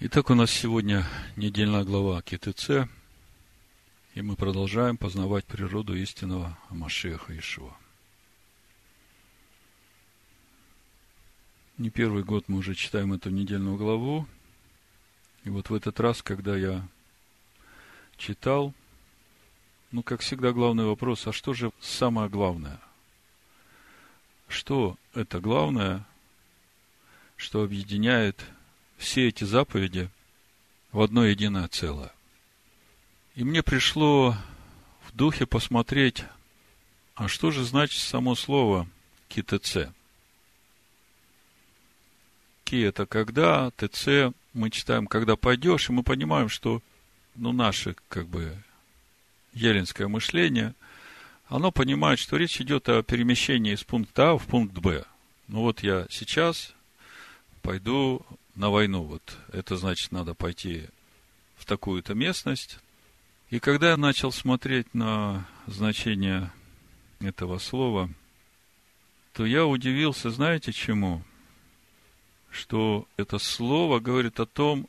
Итак, у нас сегодня недельная глава КТЦ, и мы продолжаем познавать природу истинного Машеха Ишуа. Не первый год мы уже читаем эту недельную главу, и вот в этот раз, когда я читал, ну, как всегда, главный вопрос, а что же самое главное? Что это главное, что объединяет все эти заповеди в одно единое целое. И мне пришло в духе посмотреть, а что же значит само слово КТЦ? Ки – это когда, ТЦ мы читаем, когда пойдешь, и мы понимаем, что ну, наше, как бы, еленское мышление, оно понимает, что речь идет о перемещении из пункта А в пункт Б. Ну вот я сейчас пойду на войну. Вот это значит, надо пойти в такую-то местность. И когда я начал смотреть на значение этого слова, то я удивился, знаете чему? Что это слово говорит о том,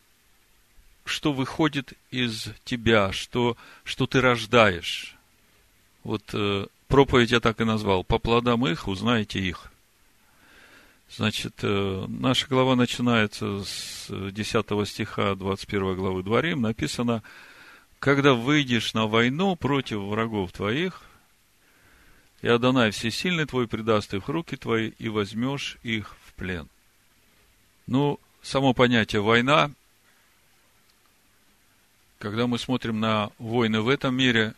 что выходит из тебя, что, что ты рождаешь. Вот э, проповедь я так и назвал. По плодам их узнаете их. Значит, э, наша глава начинается с 10 стиха 21 главы Дворим. Написано, когда выйдешь на войну против врагов твоих, и Адонай Всесильный твой предаст их руки твои, и возьмешь их в плен. Ну, само понятие война, когда мы смотрим на войны в этом мире,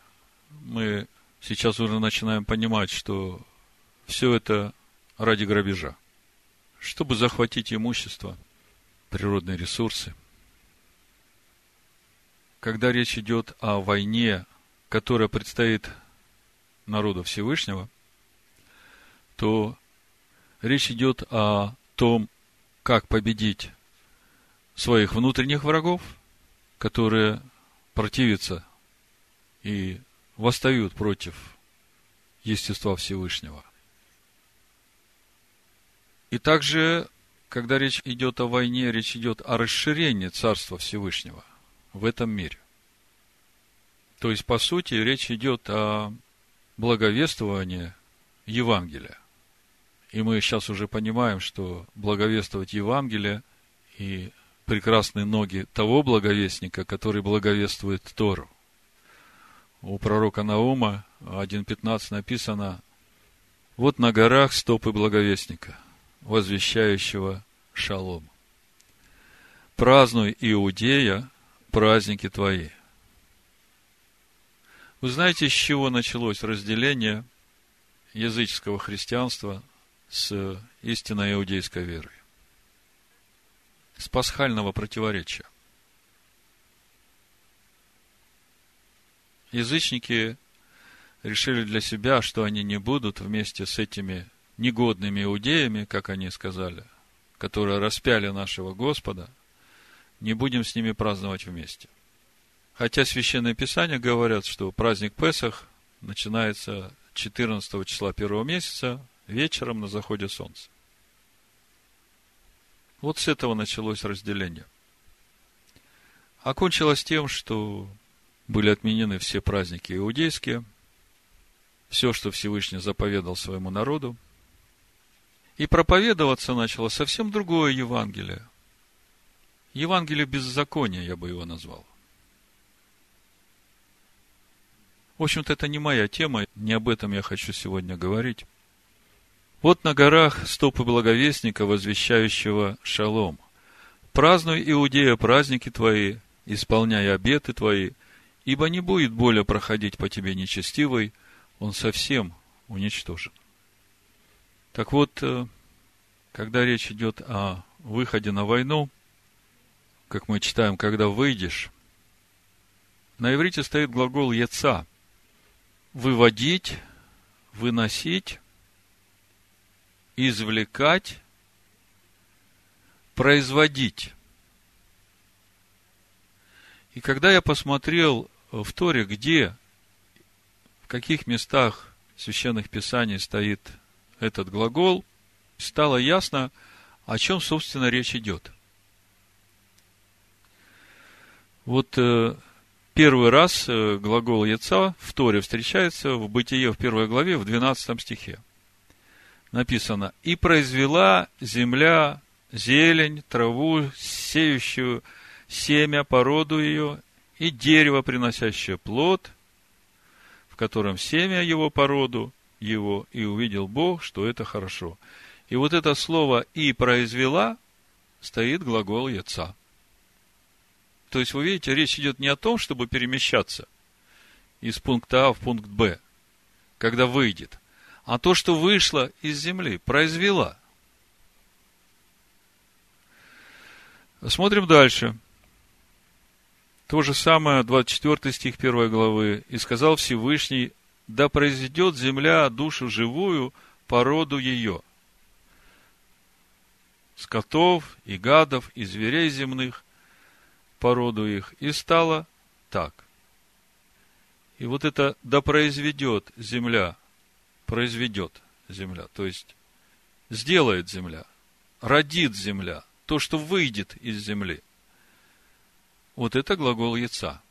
мы сейчас уже начинаем понимать, что все это ради грабежа чтобы захватить имущество, природные ресурсы. Когда речь идет о войне, которая предстоит народу Всевышнего, то речь идет о том, как победить своих внутренних врагов, которые противятся и восстают против естества Всевышнего. И также, когда речь идет о войне, речь идет о расширении Царства Всевышнего в этом мире. То есть, по сути, речь идет о благовествовании Евангелия. И мы сейчас уже понимаем, что благовествовать Евангелие и прекрасные ноги того благовестника, который благовествует Тору. У пророка Наума 1.15 написано, вот на горах стопы благовестника – возвещающего шалом. Празднуй, Иудея, праздники твои. Вы знаете, с чего началось разделение языческого христианства с истинной иудейской верой? С пасхального противоречия. Язычники решили для себя, что они не будут вместе с этими негодными иудеями, как они сказали, которые распяли нашего Господа, не будем с ними праздновать вместе. Хотя Священное Писание говорят, что праздник Песах начинается 14 числа первого месяца вечером на заходе солнца. Вот с этого началось разделение. Окончилось тем, что были отменены все праздники иудейские, все, что Всевышний заповедал своему народу – и проповедоваться начало совсем другое Евангелие. Евангелие беззакония, я бы его назвал. В общем-то, это не моя тема, не об этом я хочу сегодня говорить. Вот на горах стопы благовестника, возвещающего шалом. Празднуй, Иудея, праздники твои, исполняй обеты твои, ибо не будет более проходить по тебе нечестивый, он совсем уничтожен. Так вот, э, когда речь идет о выходе на войну, как мы читаем, когда выйдешь, на иврите стоит глагол «яца» – выводить, выносить, извлекать, производить. И когда я посмотрел в Торе, где, в каких местах священных писаний стоит этот глагол, стало ясно, о чем, собственно, речь идет. Вот э, первый раз э, глагол яца в Торе встречается в Бытие в первой главе, в 12 стихе. Написано, «И произвела земля зелень, траву, сеющую семя, породу ее, и дерево, приносящее плод, в котором семя его породу его, и увидел Бог, что это хорошо». И вот это слово «и произвела» стоит глагол яца. То есть, вы видите, речь идет не о том, чтобы перемещаться из пункта А в пункт Б, когда выйдет, а то, что вышло из земли, произвела. Смотрим дальше. То же самое, 24 стих 1 главы. «И сказал Всевышний, да произведет земля душу живую по роду ее, скотов и гадов, и зверей земных, породу их, и стало так. И вот это да произведет земля, произведет земля, то есть сделает земля, родит земля, то, что выйдет из земли. Вот это глагол яйца.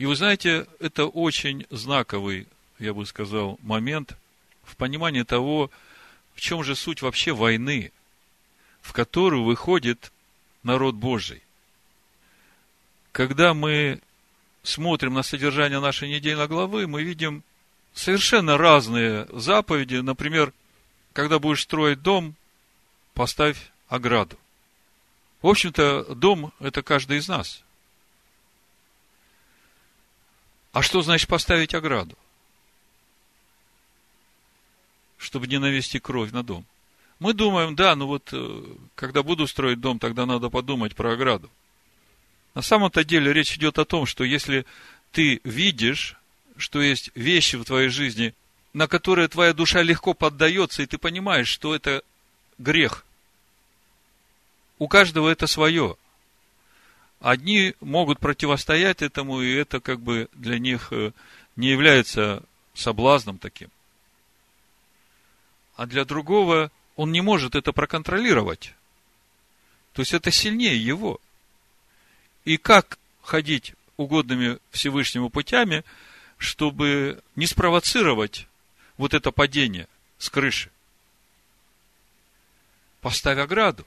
И вы знаете, это очень знаковый, я бы сказал, момент в понимании того, в чем же суть вообще войны, в которую выходит народ Божий. Когда мы смотрим на содержание нашей недельной главы, мы видим совершенно разные заповеди. Например, когда будешь строить дом, поставь ограду. В общем-то, дом – это каждый из нас. А что значит поставить ограду? Чтобы не навести кровь на дом. Мы думаем, да, ну вот, э, когда буду строить дом, тогда надо подумать про ограду. На самом-то деле речь идет о том, что если ты видишь, что есть вещи в твоей жизни, на которые твоя душа легко поддается, и ты понимаешь, что это грех. У каждого это свое. Одни могут противостоять этому, и это как бы для них э, не является соблазном таким. А для другого он не может это проконтролировать. То есть это сильнее его. И как ходить угодными Всевышнему путями, чтобы не спровоцировать вот это падение с крыши? Поставь ограду.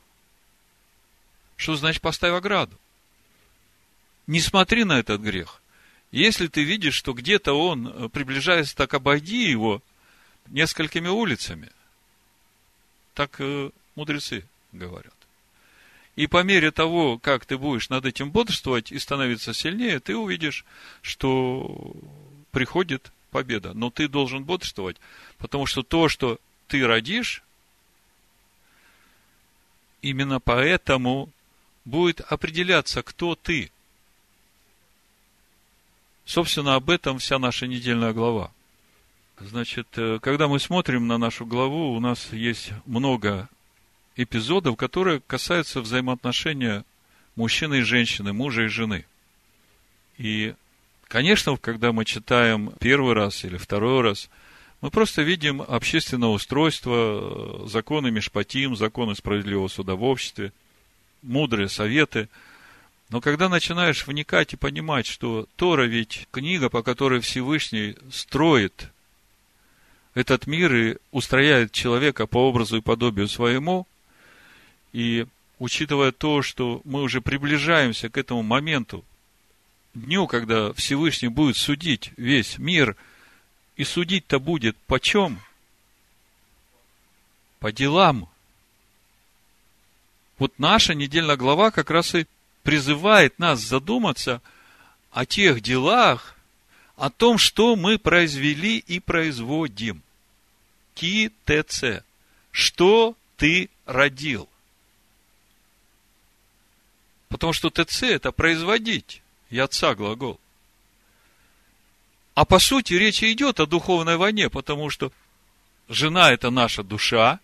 Что значит поставь ограду? Не смотри на этот грех. Если ты видишь, что где-то он приближается, так обойди его несколькими улицами – так э, мудрецы говорят. И по мере того, как ты будешь над этим бодрствовать и становиться сильнее, ты увидишь, что приходит победа. Но ты должен бодрствовать, потому что то, что ты родишь, именно поэтому будет определяться, кто ты. Собственно, об этом вся наша недельная глава. Значит, э, когда мы смотрим на нашу главу, у нас есть много эпизодов, которые касаются взаимоотношения мужчины и женщины, мужа и жены. И, конечно, когда мы читаем первый раз или второй раз, мы просто видим общественное устройство, э, законы Мишпатим, законы справедливого суда в обществе, мудрые советы. Но когда начинаешь вникать и понимать, что Тора ведь книга, по которой Всевышний строит этот мир и устрояет человека по образу и подобию своему. И учитывая то, что мы уже приближаемся к этому моменту, дню, когда Всевышний будет судить весь мир, и судить-то будет по чем? По делам. Вот наша недельная глава как раз и призывает нас задуматься о тех делах, о том, что мы произвели и производим. Ки ТЦ. Что ты родил? Потому что ТЦ это производить. Яца глагол. А по сути речь идет о духовной войне, потому что жена это наша душа,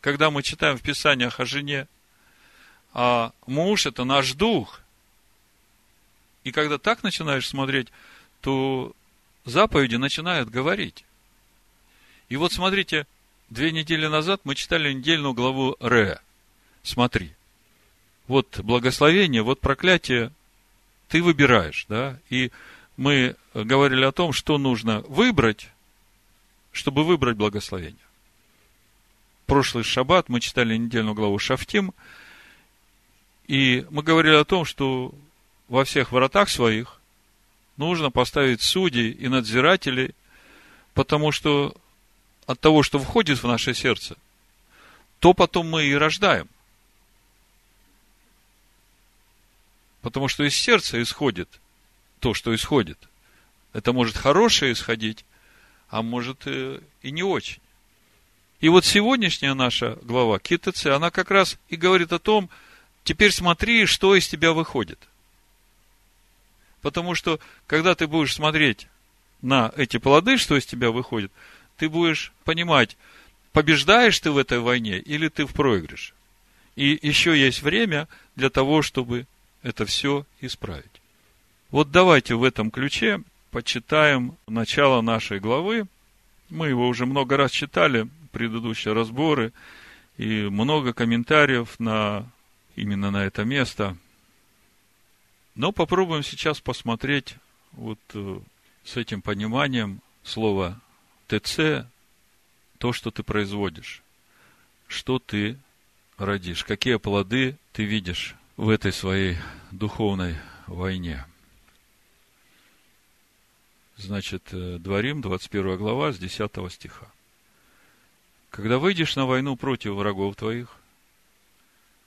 когда мы читаем в Писаниях о жене, а муж это наш дух. И когда так начинаешь смотреть, то заповеди начинают говорить. И вот смотрите, две недели назад мы читали недельную главу Ре. Смотри. вот благословение, вот проклятие, ты выбираешь, да, и мы говорили о том, что нужно выбрать, чтобы выбрать благословение. Прошлый шаббат мы читали недельную главу Шафтим, и мы говорили о том, что во всех воротах своих нужно поставить судей и надзирателей, потому что от того, что входит в наше сердце, то потом мы и рождаем. Потому что из сердца исходит то, что исходит. Это может хорошее исходить, а может и не очень. И вот сегодняшняя наша глава КТЦ, она как раз и говорит о том, теперь смотри, что из тебя выходит. Потому что, когда ты будешь смотреть на эти плоды, что из тебя выходит, ты будешь понимать, побеждаешь ты в этой войне или ты в проигрыше. И еще есть время для того, чтобы это все исправить. Вот давайте в этом ключе почитаем начало нашей главы. Мы его уже много раз читали, предыдущие разборы, и много комментариев на, именно на это место. Но попробуем сейчас посмотреть вот э, с этим пониманием слова ТЦ, то, что ты производишь, что ты родишь, какие плоды ты видишь в этой своей духовной войне. Значит, э, Дворим, 21 глава, с 10 стиха. Когда выйдешь на войну против врагов твоих,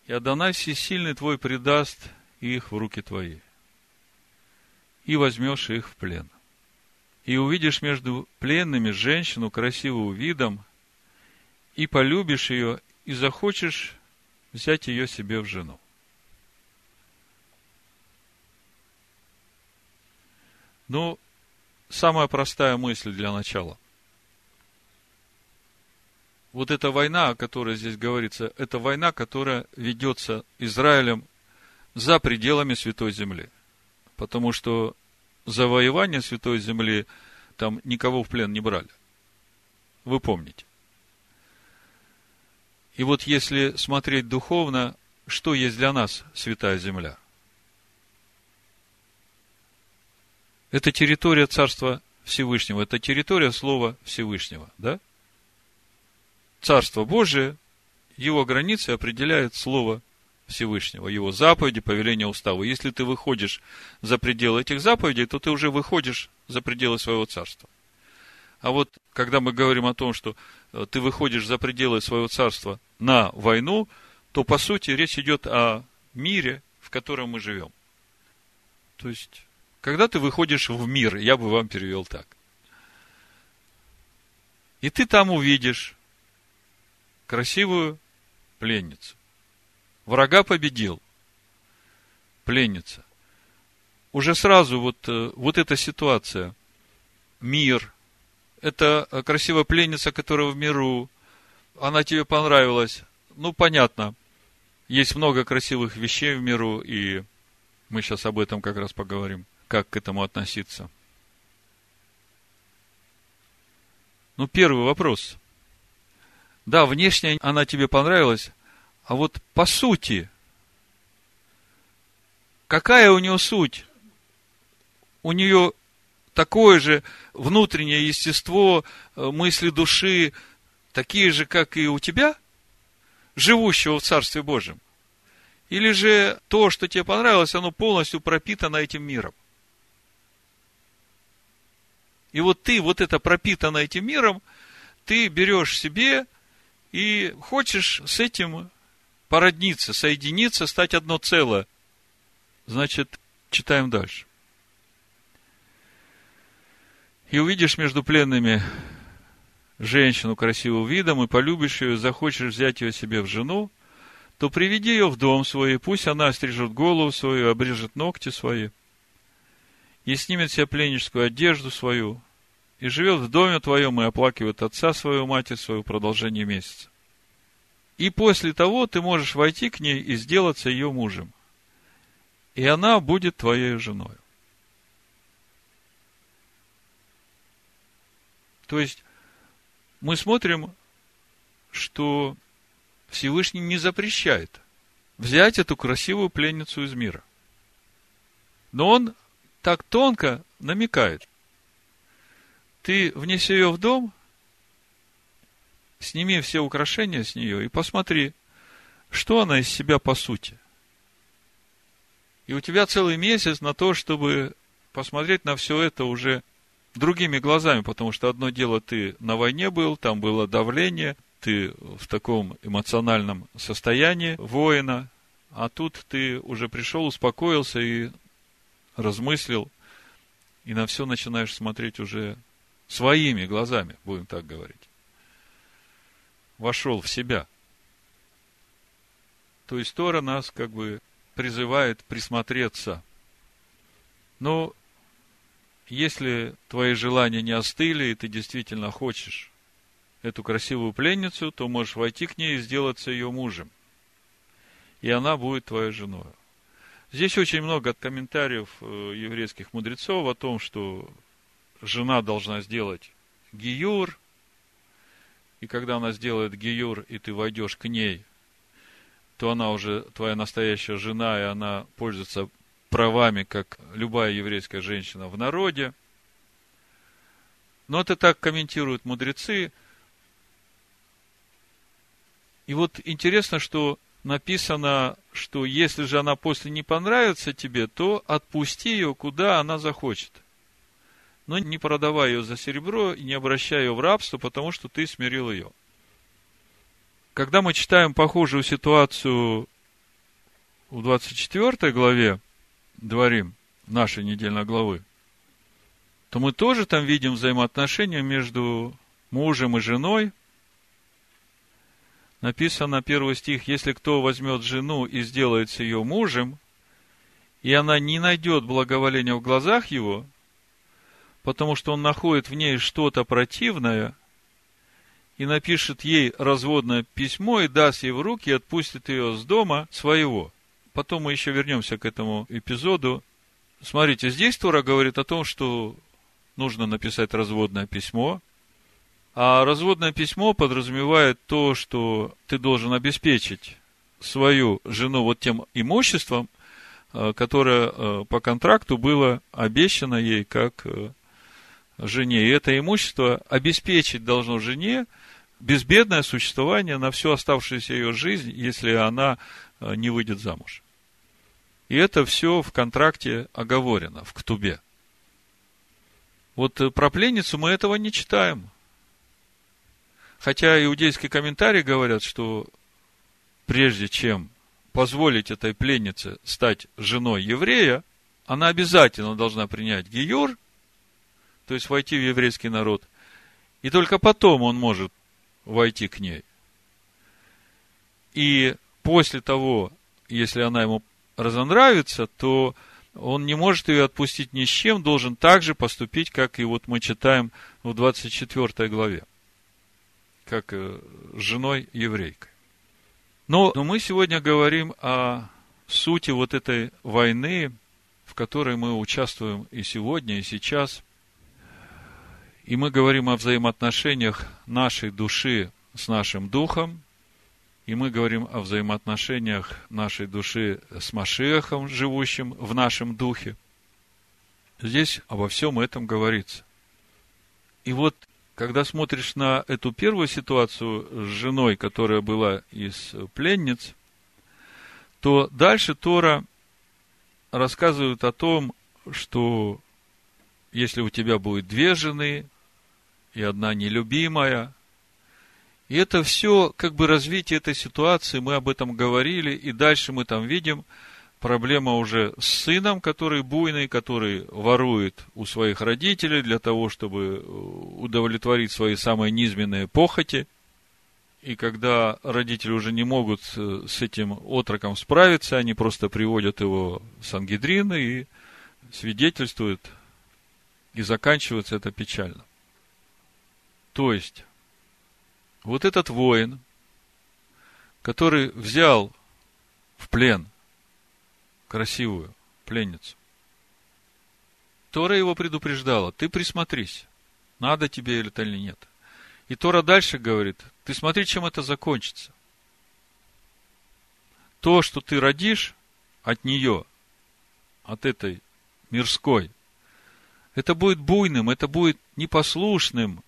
и Адонай всесильный твой предаст их в руки твои, и возьмешь их в плен. И увидишь между пленными женщину красивую видом, и полюбишь ее, и захочешь взять ее себе в жену. Ну, самая простая мысль для начала. Вот эта война, о которой здесь говорится, это война, которая ведется Израилем за пределами Святой Земли. Потому что завоевание Святой Земли там никого в плен не брали. Вы помните. И вот если смотреть духовно, что есть для нас Святая Земля – Это территория Царства Всевышнего, это территория Слова Всевышнего, да? Царство Божие, его границы определяет Слово Всевышнего, его заповеди, повеления, уставы. Если ты выходишь за пределы этих заповедей, то ты уже выходишь за пределы своего царства. А вот когда мы говорим о том, что э, ты выходишь за пределы своего царства на войну, то по сути речь идет о мире, в котором мы живем. То есть когда ты выходишь в мир, я бы вам перевел так. И ты там увидишь красивую пленницу. Врага победил. Пленница. Уже сразу вот, э, вот эта ситуация. Мир. Это красивая пленница, которая в миру. Она тебе понравилась. Ну, понятно. Есть много красивых вещей в миру, и мы сейчас об этом как раз поговорим как к этому относиться? Ну, первый вопрос. Да, внешне она тебе понравилась, а вот по сути, какая у нее суть? У нее такое же внутреннее естество, э, мысли души, такие же, как и у тебя, живущего в Царстве Божьем? Или же то, что тебе понравилось, оно полностью пропитано этим миром? И вот ты, вот это пропитано этим миром, ты берешь себе и хочешь с этим породниться, соединиться, стать одно целое. Значит, читаем дальше. И увидишь между пленными женщину красивым видом, и полюбишь ее, захочешь взять ее себе в жену, то приведи ее в дом свой, и пусть она острижет голову свою, обрежет ногти свои, и снимет себе пленническую одежду свою, и живет в доме твоем, и оплакивает отца свою, матерь свою продолжение месяца. И после того ты можешь войти к ней и сделаться ее мужем. И она будет твоей женой. То есть, мы смотрим, что Всевышний не запрещает взять эту красивую пленницу из мира. Но он так тонко намекает. Ты внеси ее в дом, сними все украшения с нее и посмотри, что она из себя по сути. И у тебя целый месяц на то, чтобы посмотреть на все это уже другими глазами, потому что одно дело ты на войне был, там было давление, ты в таком эмоциональном состоянии воина, а тут ты уже пришел, успокоился и размыслил, и на все начинаешь смотреть уже своими глазами, будем так говорить. Вошел в себя. То есть Тора нас как бы призывает присмотреться. Но если твои желания не остыли, и ты действительно хочешь эту красивую пленницу, то можешь войти к ней и сделаться ее мужем. И она будет твоей женой. Здесь очень много комментариев э, еврейских мудрецов о том, что жена должна сделать гиюр, и когда она сделает гиюр, и ты войдешь к ней, то она уже твоя настоящая жена, и она пользуется правами, как любая еврейская женщина в народе. Но это так комментируют мудрецы. И вот интересно, что написано, что если же она после не понравится тебе, то отпусти ее, куда она захочет. Но не продавай ее за серебро и не обращай ее в рабство, потому что ты смирил ее. Когда мы читаем похожую ситуацию в 24 главе, Дворим, нашей недельной главы, то мы тоже там видим взаимоотношения между мужем и женой, написано первый стих, если кто возьмет жену и сделается ее мужем, и она не найдет благоволения в глазах его, потому что он находит в ней что-то противное, и напишет ей разводное письмо, и даст ей в руки, и отпустит ее с дома своего. Потом мы еще вернемся к этому эпизоду. Смотрите, здесь Тора говорит о том, что нужно написать разводное письмо, а разводное письмо подразумевает то, что ты должен обеспечить свою жену вот тем имуществом, э, которое э, по контракту было обещано ей как э, жене. И это имущество обеспечить должно жене безбедное существование на всю оставшуюся ее жизнь, если она не выйдет замуж. И это все в контракте оговорено, в ктубе. Вот про пленницу мы этого не читаем. Хотя иудейские комментарии говорят, что прежде чем позволить этой пленнице стать женой еврея, она обязательно должна принять гиюр, то есть войти в еврейский народ, и только потом он может войти к ней. И после того, если она ему разонравится, то он не может ее отпустить ни с чем, должен также поступить, как и вот мы читаем в 24 главе как э, женой еврейкой. Но, но мы сегодня говорим о сути вот этой войны, в которой мы участвуем и сегодня, и сейчас. И мы говорим о взаимоотношениях нашей души с нашим духом, и мы говорим о взаимоотношениях нашей души с Машехом, живущим в нашем духе. Здесь обо всем этом говорится. И вот когда смотришь на эту первую ситуацию с женой, которая была из пленниц, то дальше Тора рассказывает о том, что если у тебя будет две жены и одна нелюбимая, и это все как бы развитие этой ситуации, мы об этом говорили, и дальше мы там видим – проблема уже с сыном, который буйный, который ворует у своих родителей для того, чтобы э, удовлетворить свои самые низменные похоти. И когда родители уже не могут э, с этим отроком справиться, они просто приводят его в Сангидрин и свидетельствуют, и заканчивается это печально. То есть, вот этот воин, который взял в плен – красивую пленницу. Тора его предупреждала, ты присмотрись, надо тебе это или нет. И Тора дальше говорит, ты смотри, чем это закончится. то, что ты родишь от нее, от этой мирской, это будет буйным, это будет непослушным,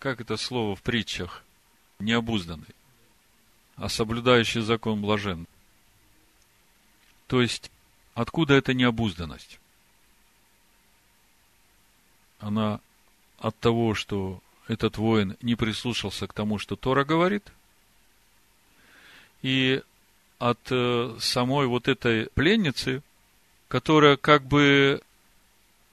как это слово в притчах, необузданный, а соблюдающий закон блажен. То есть, откуда эта необузданность? Она от того, что этот воин не прислушался к тому, что Тора говорит, и от э, самой вот этой пленницы, которая как бы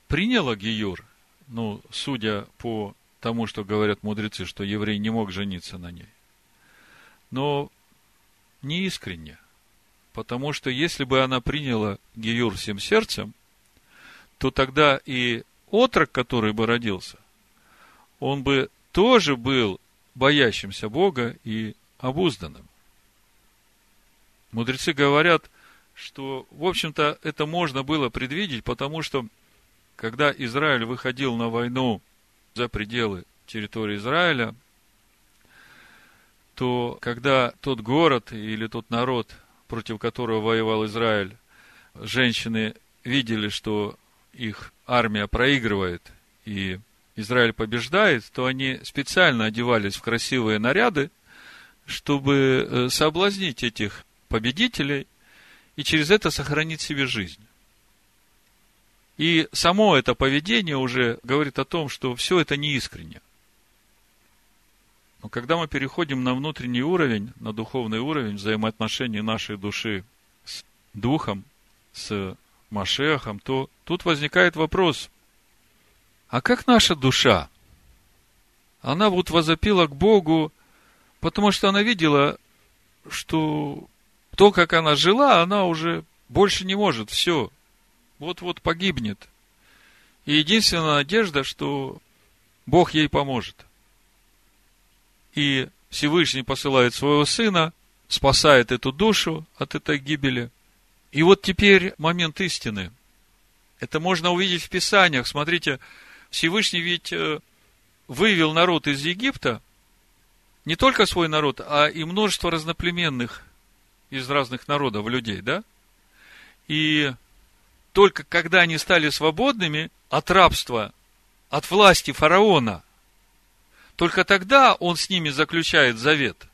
приняла Гиюр, ну, судя по тому, что говорят мудрецы, что еврей не мог жениться на ней. Но не искренне. Потому что если бы она приняла Гиюр всем сердцем, то тогда и отрок, который бы родился, он бы тоже был боящимся Бога и обузданным. Мудрецы говорят, что, в общем-то, это можно было предвидеть, потому что, когда Израиль выходил на войну за пределы территории Израиля, то когда тот город или тот народ, против которого воевал Израиль, женщины видели, что их армия проигрывает и Израиль побеждает, то они специально одевались в красивые наряды, чтобы э, соблазнить этих победителей и через это сохранить себе жизнь. И само это поведение уже говорит о том, что все это не искренне. Но когда мы переходим на внутренний уровень, на духовный уровень взаимоотношений нашей души с Духом, с Машехом, то тут возникает вопрос, а как наша душа? Она вот возопила к Богу, потому что она видела, что то, как она жила, она уже больше не может, все, вот-вот погибнет. И единственная надежда, что Бог ей поможет. И Всевышний посылает своего сына, спасает эту душу от этой гибели. И вот теперь момент истины. Это можно увидеть в Писаниях. Смотрите, Всевышний ведь э, вывел народ из Египта, не только свой народ, а и множество разноплеменных из разных народов людей, да? И только когда они стали свободными от рабства, от власти фараона, только тогда он с ними заключает завет.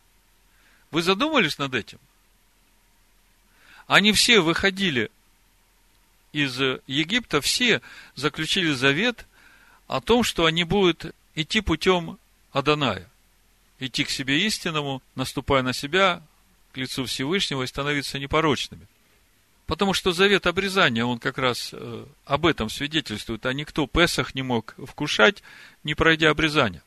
Вы задумались над этим? Они все выходили из Египта, все заключили завет о том, что они будут идти путем Аданая, идти к себе истинному, наступая на себя, к лицу Всевышнего и становиться непорочными. Потому что завет обрезания, он как раз э, об этом свидетельствует, а никто Песах не мог вкушать, не пройдя обрезания.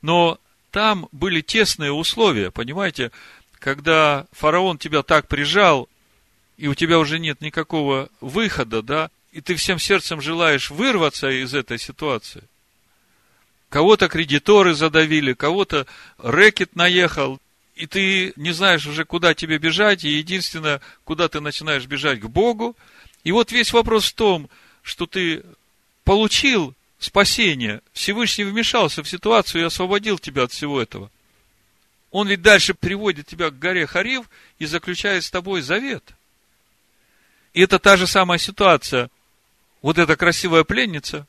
Но там были тесные условия, понимаете, когда фараон тебя так прижал, и у тебя уже нет никакого выхода, да, и ты всем сердцем желаешь вырваться из этой ситуации. Кого-то кредиторы задавили, кого-то рэкет наехал, и ты не знаешь уже, куда тебе бежать, и единственное, куда ты начинаешь бежать к Богу. И вот весь вопрос в том, что ты получил спасение, Всевышний вмешался в ситуацию и освободил тебя от всего этого. Он ведь дальше приводит тебя к горе Харив и заключает с тобой завет. И это та же самая ситуация. Вот эта красивая пленница,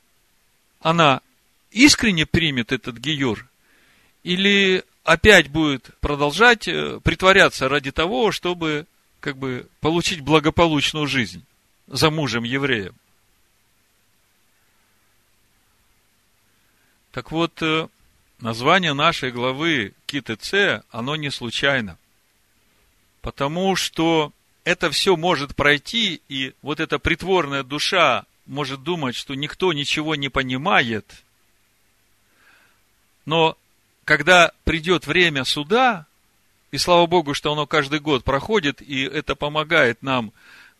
она искренне примет этот гиюр, или опять будет продолжать э, притворяться ради того, чтобы как бы получить благополучную жизнь за мужем евреем. Так вот, э, название нашей главы КИТЦ, оно не случайно. Потому что это все может пройти, и вот эта притворная душа может думать, что никто ничего не понимает. Но когда придет время суда, и слава Богу, что оно каждый год проходит, и это помогает нам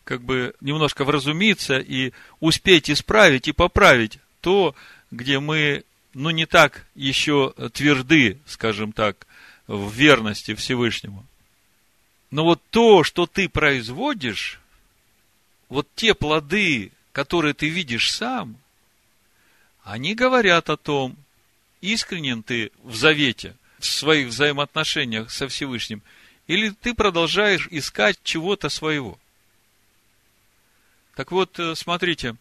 как бы немножко вразумиться и успеть исправить и поправить то, где мы, ну, не так еще тверды, скажем так, в верности Всевышнему. Но вот то, что ты производишь, вот те плоды, которые ты видишь сам, они говорят о том, искренен ты в завете, в своих взаимоотношениях со Всевышним, или ты продолжаешь искать чего-то своего? Так вот, э, смотрите,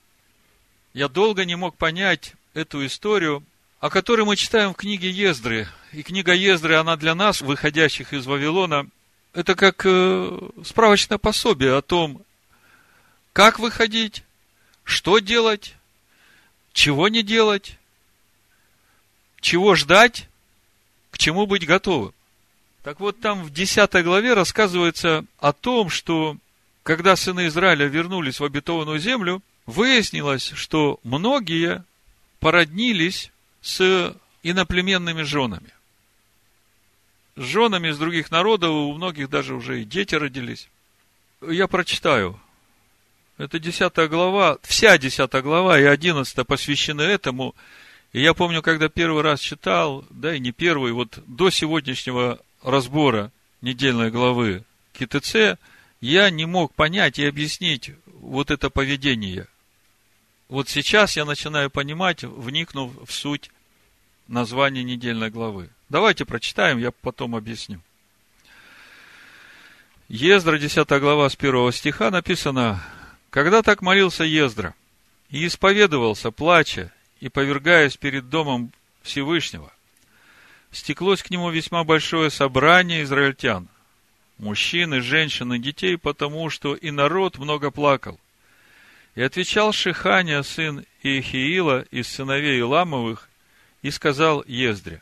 я долго не мог понять эту историю, о которой мы читаем в книге Ездры. И книга Ездры, она для нас, выходящих из Вавилона, это как э, справочное пособие о том, как выходить, что делать, чего не делать, чего ждать, к чему быть готовым. Так вот, там в 10 главе рассказывается о том, что когда сыны Израиля вернулись в обетованную землю, выяснилось, что многие породнились с иноплеменными женами. С женами из других народов, у многих даже уже и дети родились. Я прочитаю. Это 10 глава, вся 10 глава и 11 посвящены этому. И я помню, когда первый раз читал, да и не первый, вот до сегодняшнего разбора недельной главы КТЦ, я не мог понять и объяснить вот это поведение. Вот сейчас я начинаю понимать, вникнув в суть названия недельной главы. Давайте прочитаем, я потом объясню. Ездра, 10 глава, с 1 стиха написано, «Когда так молился Ездра, и исповедовался, плача, и повергаясь перед домом Всевышнего, стеклось к нему весьма большое собрание израильтян, мужчин и женщин и детей, потому что и народ много плакал. И отвечал Шихания, сын Иехиила, из сыновей Иламовых, и сказал Ездре,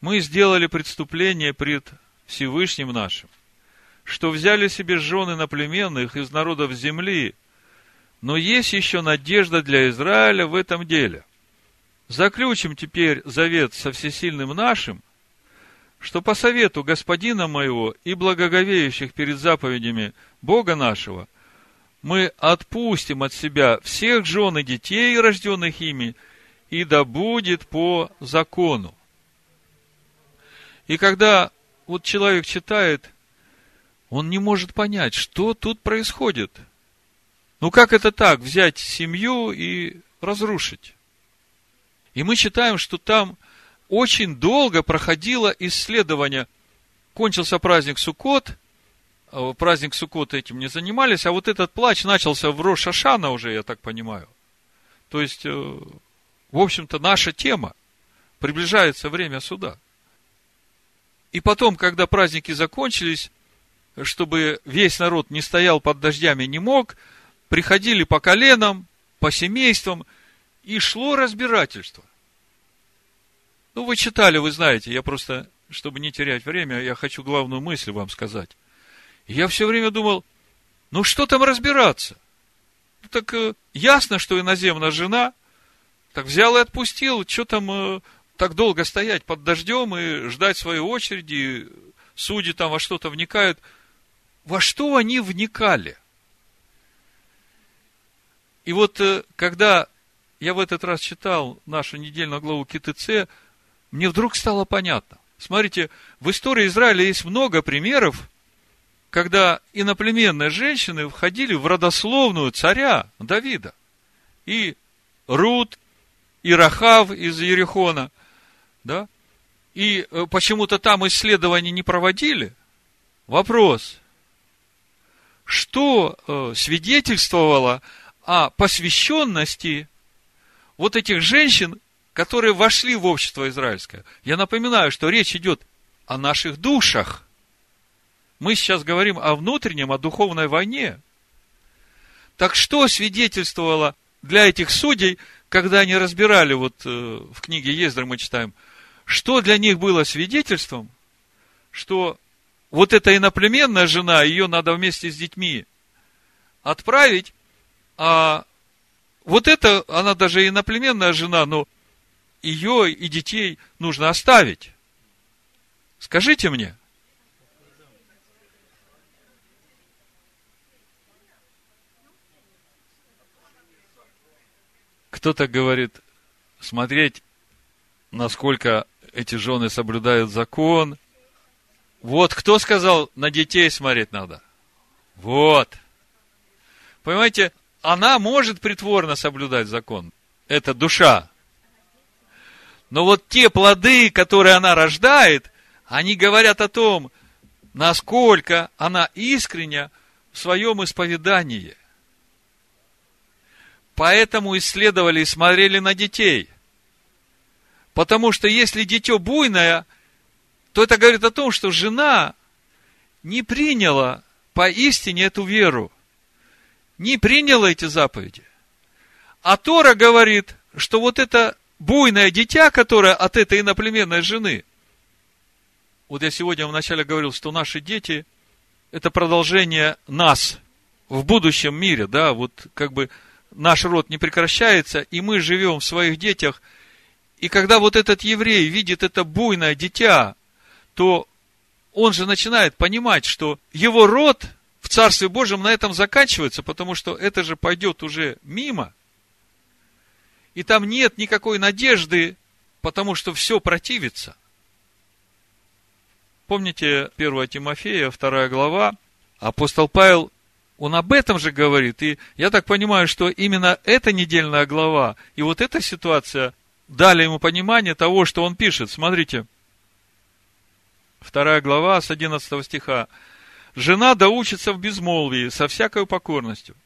«Мы сделали преступление пред Всевышним нашим, что взяли себе жены наплеменных из народов земли, но есть еще надежда для Израиля в этом деле. Заключим теперь завет со всесильным нашим – что по совету господина моего и благоговеющих перед заповедями Бога нашего, мы отпустим от себя всех жен и детей, рожденных ими, и да будет по закону. И когда вот человек читает, он не может понять, что тут происходит. Ну как это так, взять семью и разрушить? И мы читаем, что там очень долго проходило исследование. Кончился праздник Суккот, а праздник Суккот этим не занимались, а вот этот плач начался в Рошашана уже, я так понимаю. То есть, э, в общем-то, наша тема. Приближается время суда. И потом, когда праздники закончились, чтобы весь народ не стоял под дождями, не мог, приходили по коленам, по семействам, и шло разбирательство. Ну, вы читали, вы знаете, я просто, чтобы не терять время, я хочу главную мысль вам сказать. Я все время думал, ну что там разбираться? Ну, так э, ясно, что иноземная жена, так взял и отпустил, что там э, так долго стоять под дождем и ждать своей очереди, судьи там во что-то вникают. Во что они вникали? И вот, э, когда я в этот раз читал нашу недельную главу КТЦ, мне вдруг стало понятно. Смотрите, в истории Израиля есть много примеров, когда иноплеменные женщины входили в родословную царя Давида. И Рут, и Рахав из Ерехона, да? И э, почему-то там исследования не проводили. Вопрос, что э, свидетельствовало о посвященности вот этих женщин которые вошли в общество израильское. Я напоминаю, что речь идет о наших душах. Мы сейчас говорим о внутреннем, о духовной войне. Так что свидетельствовало для этих судей, когда они разбирали, вот э, в книге Ездры мы читаем, что для них было свидетельством, что вот эта иноплеменная жена, ее надо вместе с детьми отправить, а вот это, она даже иноплеменная жена, но ее и детей нужно оставить? Скажите мне. Кто-то говорит, смотреть, насколько эти жены соблюдают закон. Вот кто сказал, на детей смотреть надо? Вот. Понимаете, она может притворно соблюдать закон. Это душа. Но вот те плоды, которые она рождает, они говорят о том, насколько она искрення в своем исповедании. Поэтому исследовали и смотрели на детей. Потому что если дитё буйное, то это говорит о том, что жена не приняла поистине эту веру, не приняла эти заповеди. А Тора говорит, что вот это буйное дитя, которое от этой иноплеменной жены, вот я сегодня вначале говорил, что наши дети – это продолжение нас в будущем мире, да, вот как бы наш род не прекращается, и мы живем в своих детях, и когда вот этот еврей видит это буйное дитя, то он же начинает понимать, что его род Царстве Божьем на этом заканчивается, потому что это же пойдет уже мимо. И там нет никакой надежды, потому что все противится. Помните 1 Тимофея, 2 глава, апостол Павел, он об этом же говорит. И я так понимаю, что именно эта недельная глава и вот эта ситуация дали ему понимание того, что он пишет. Смотрите, Вторая глава с 11 стиха. Жена да учится в безмолвии, со всякой покорностью.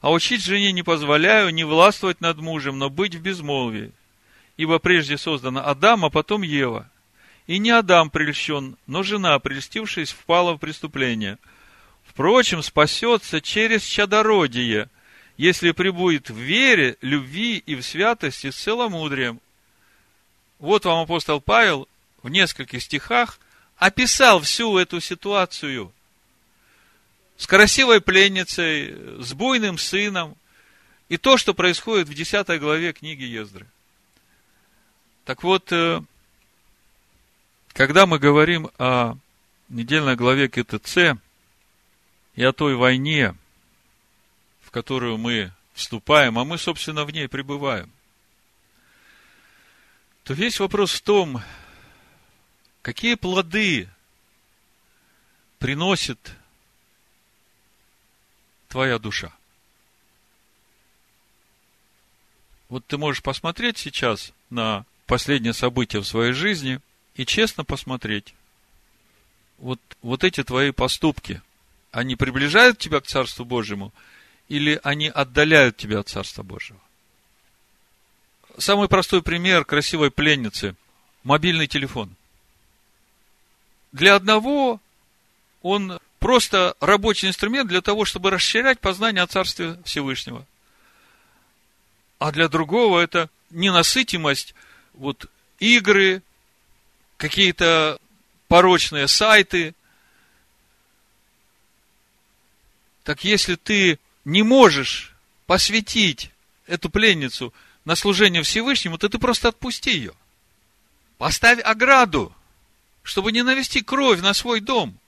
А учить жене не позволяю не властвовать над мужем, но быть в безмолвии. Ибо прежде создана Адам, а потом Ева. И не Адам прельщен, но жена, прельстившись, впала в преступление. Впрочем, спасется через чадородие, если прибудет в вере, любви и в святости с целомудрием. Вот вам апостол Павел в нескольких стихах описал всю эту ситуацию с красивой пленницей, с буйным сыном и то, что происходит в 10 главе книги Ездры. Так вот, э, когда мы говорим о недельной главе КТЦ и о той войне, в которую мы вступаем, а мы, собственно, в ней пребываем, то весь вопрос в том, Какие плоды приносит твоя душа? Вот ты можешь посмотреть сейчас на последнее событие в своей жизни и честно посмотреть. Вот, вот эти твои поступки, они приближают тебя к Царству Божьему или они отдаляют тебя от Царства Божьего? Самый простой пример красивой пленницы – мобильный телефон – для одного он просто рабочий инструмент для того, чтобы расширять познание о Царстве Всевышнего. А для другого это ненасытимость, вот игры, какие-то порочные сайты. Так если ты не можешь посвятить эту пленницу на служение Всевышнему, то ты просто отпусти ее. Поставь ограду чтобы не навести кровь на свой дом.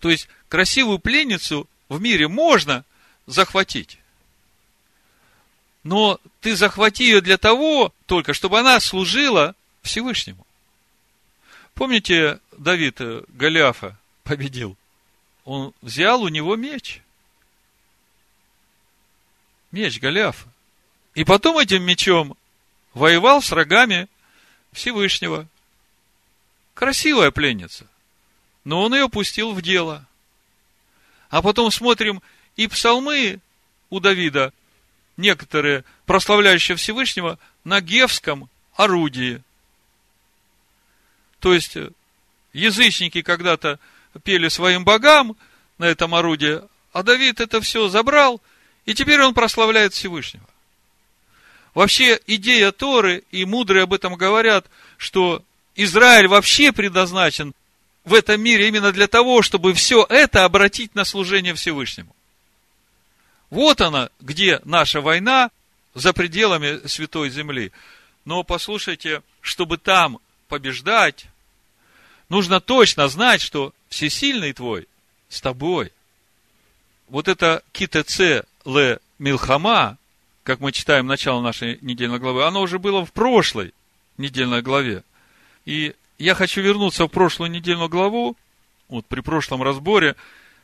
То есть, красивую пленницу в мире можно захватить. Но ты захвати ее для того, только чтобы она служила Всевышнему. Помните, Давид Голиафа победил? Он взял у него меч. Меч Голиафа. И потом этим мечом воевал с врагами Всевышнего. Красивая пленница. Но он ее пустил в дело. А потом смотрим и псалмы у Давида, некоторые, прославляющие Всевышнего, на гевском орудии. То есть, язычники когда-то пели своим богам на этом орудии, а Давид это все забрал, и теперь он прославляет Всевышнего. Вообще, идея Торы, и мудрые об этом говорят, что Израиль вообще предназначен в этом мире именно для того, чтобы все это обратить на служение Всевышнему. Вот она, где наша война за пределами Святой Земли. Но послушайте, чтобы там побеждать, нужно точно знать, что всесильный твой с тобой. Вот это КТЦ Ле Милхама, как мы читаем начало нашей недельной главы, оно уже было в прошлой недельной главе. И я хочу вернуться в прошлую недельную главу. Вот при прошлом разборе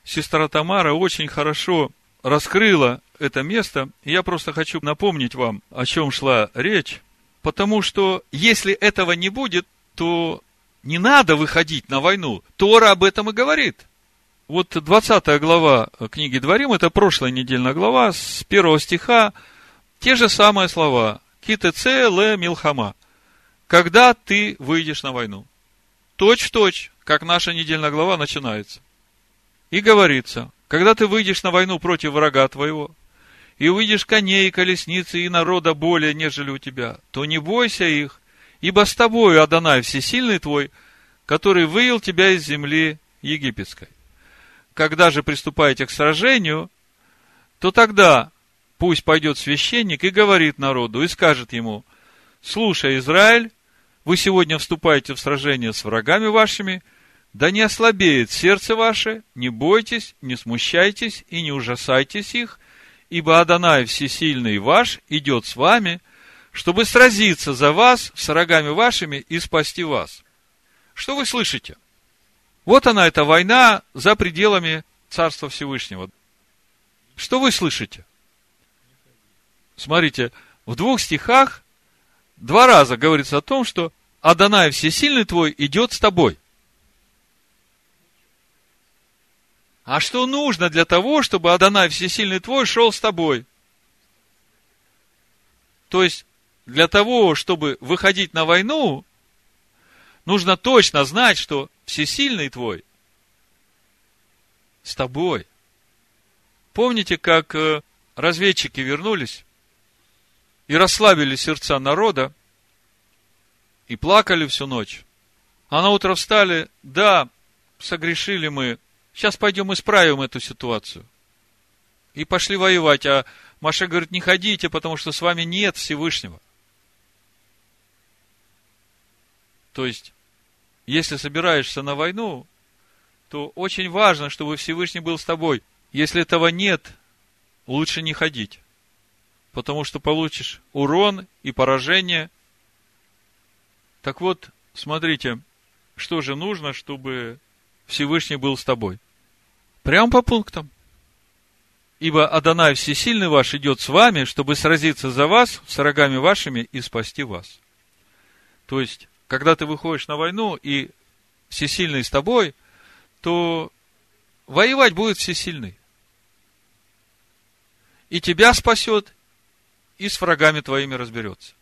сестра Тамара очень хорошо раскрыла это место. И я просто хочу напомнить вам, о чем шла речь. Потому что если этого не будет, то не надо выходить на войну. Тора об этом и говорит. Вот 20 глава книги Дворим, это прошлая недельная глава, с первого стиха, те же самые слова. Китеце ле милхама. Когда ты выйдешь на войну. Точь в точь, как наша недельная глава начинается. И говорится, когда ты выйдешь на войну против врага твоего, и увидишь коней, и колесницы, и народа более, нежели у тебя, то не бойся их, ибо с тобою Адонай Всесильный твой, который вывел тебя из земли египетской. Когда же приступаете к сражению, то тогда пусть пойдет священник и говорит народу, и скажет ему, слушай, Израиль, вы сегодня вступаете в сражение с врагами вашими, да не ослабеет сердце ваше, не бойтесь, не смущайтесь и не ужасайтесь их, ибо Адонай Всесильный ваш идет с вами, чтобы сразиться за вас с врагами вашими и спасти вас. Что вы слышите? Вот она, эта война за пределами Царства Всевышнего. Что вы слышите? Смотрите, в двух стихах два раза говорится о том, что Адонай Всесильный твой идет с тобой. А что нужно для того, чтобы Адонай Всесильный твой шел с тобой? То есть, для того, чтобы выходить на войну, нужно точно знать, что Всесильный твой с тобой. Помните, как э, разведчики вернулись и расслабили сердца народа и плакали всю ночь? А на утро встали, да, согрешили мы, Сейчас пойдем исправим эту ситуацию. И пошли воевать. А Маша говорит, не ходите, потому что с вами нет Всевышнего. То есть, если собираешься на войну, то очень важно, чтобы Всевышний был с тобой. Если этого нет, лучше не ходить. Потому что получишь урон и поражение. Так вот, смотрите, что же нужно, чтобы Всевышний был с тобой. Прямо по пунктам. Ибо Адонай Всесильный ваш идет с вами, чтобы сразиться за вас с врагами вашими и спасти вас. То есть, когда ты выходишь на войну и Всесильный с тобой, то воевать будет Всесильный. И тебя спасет, и с врагами твоими разберется.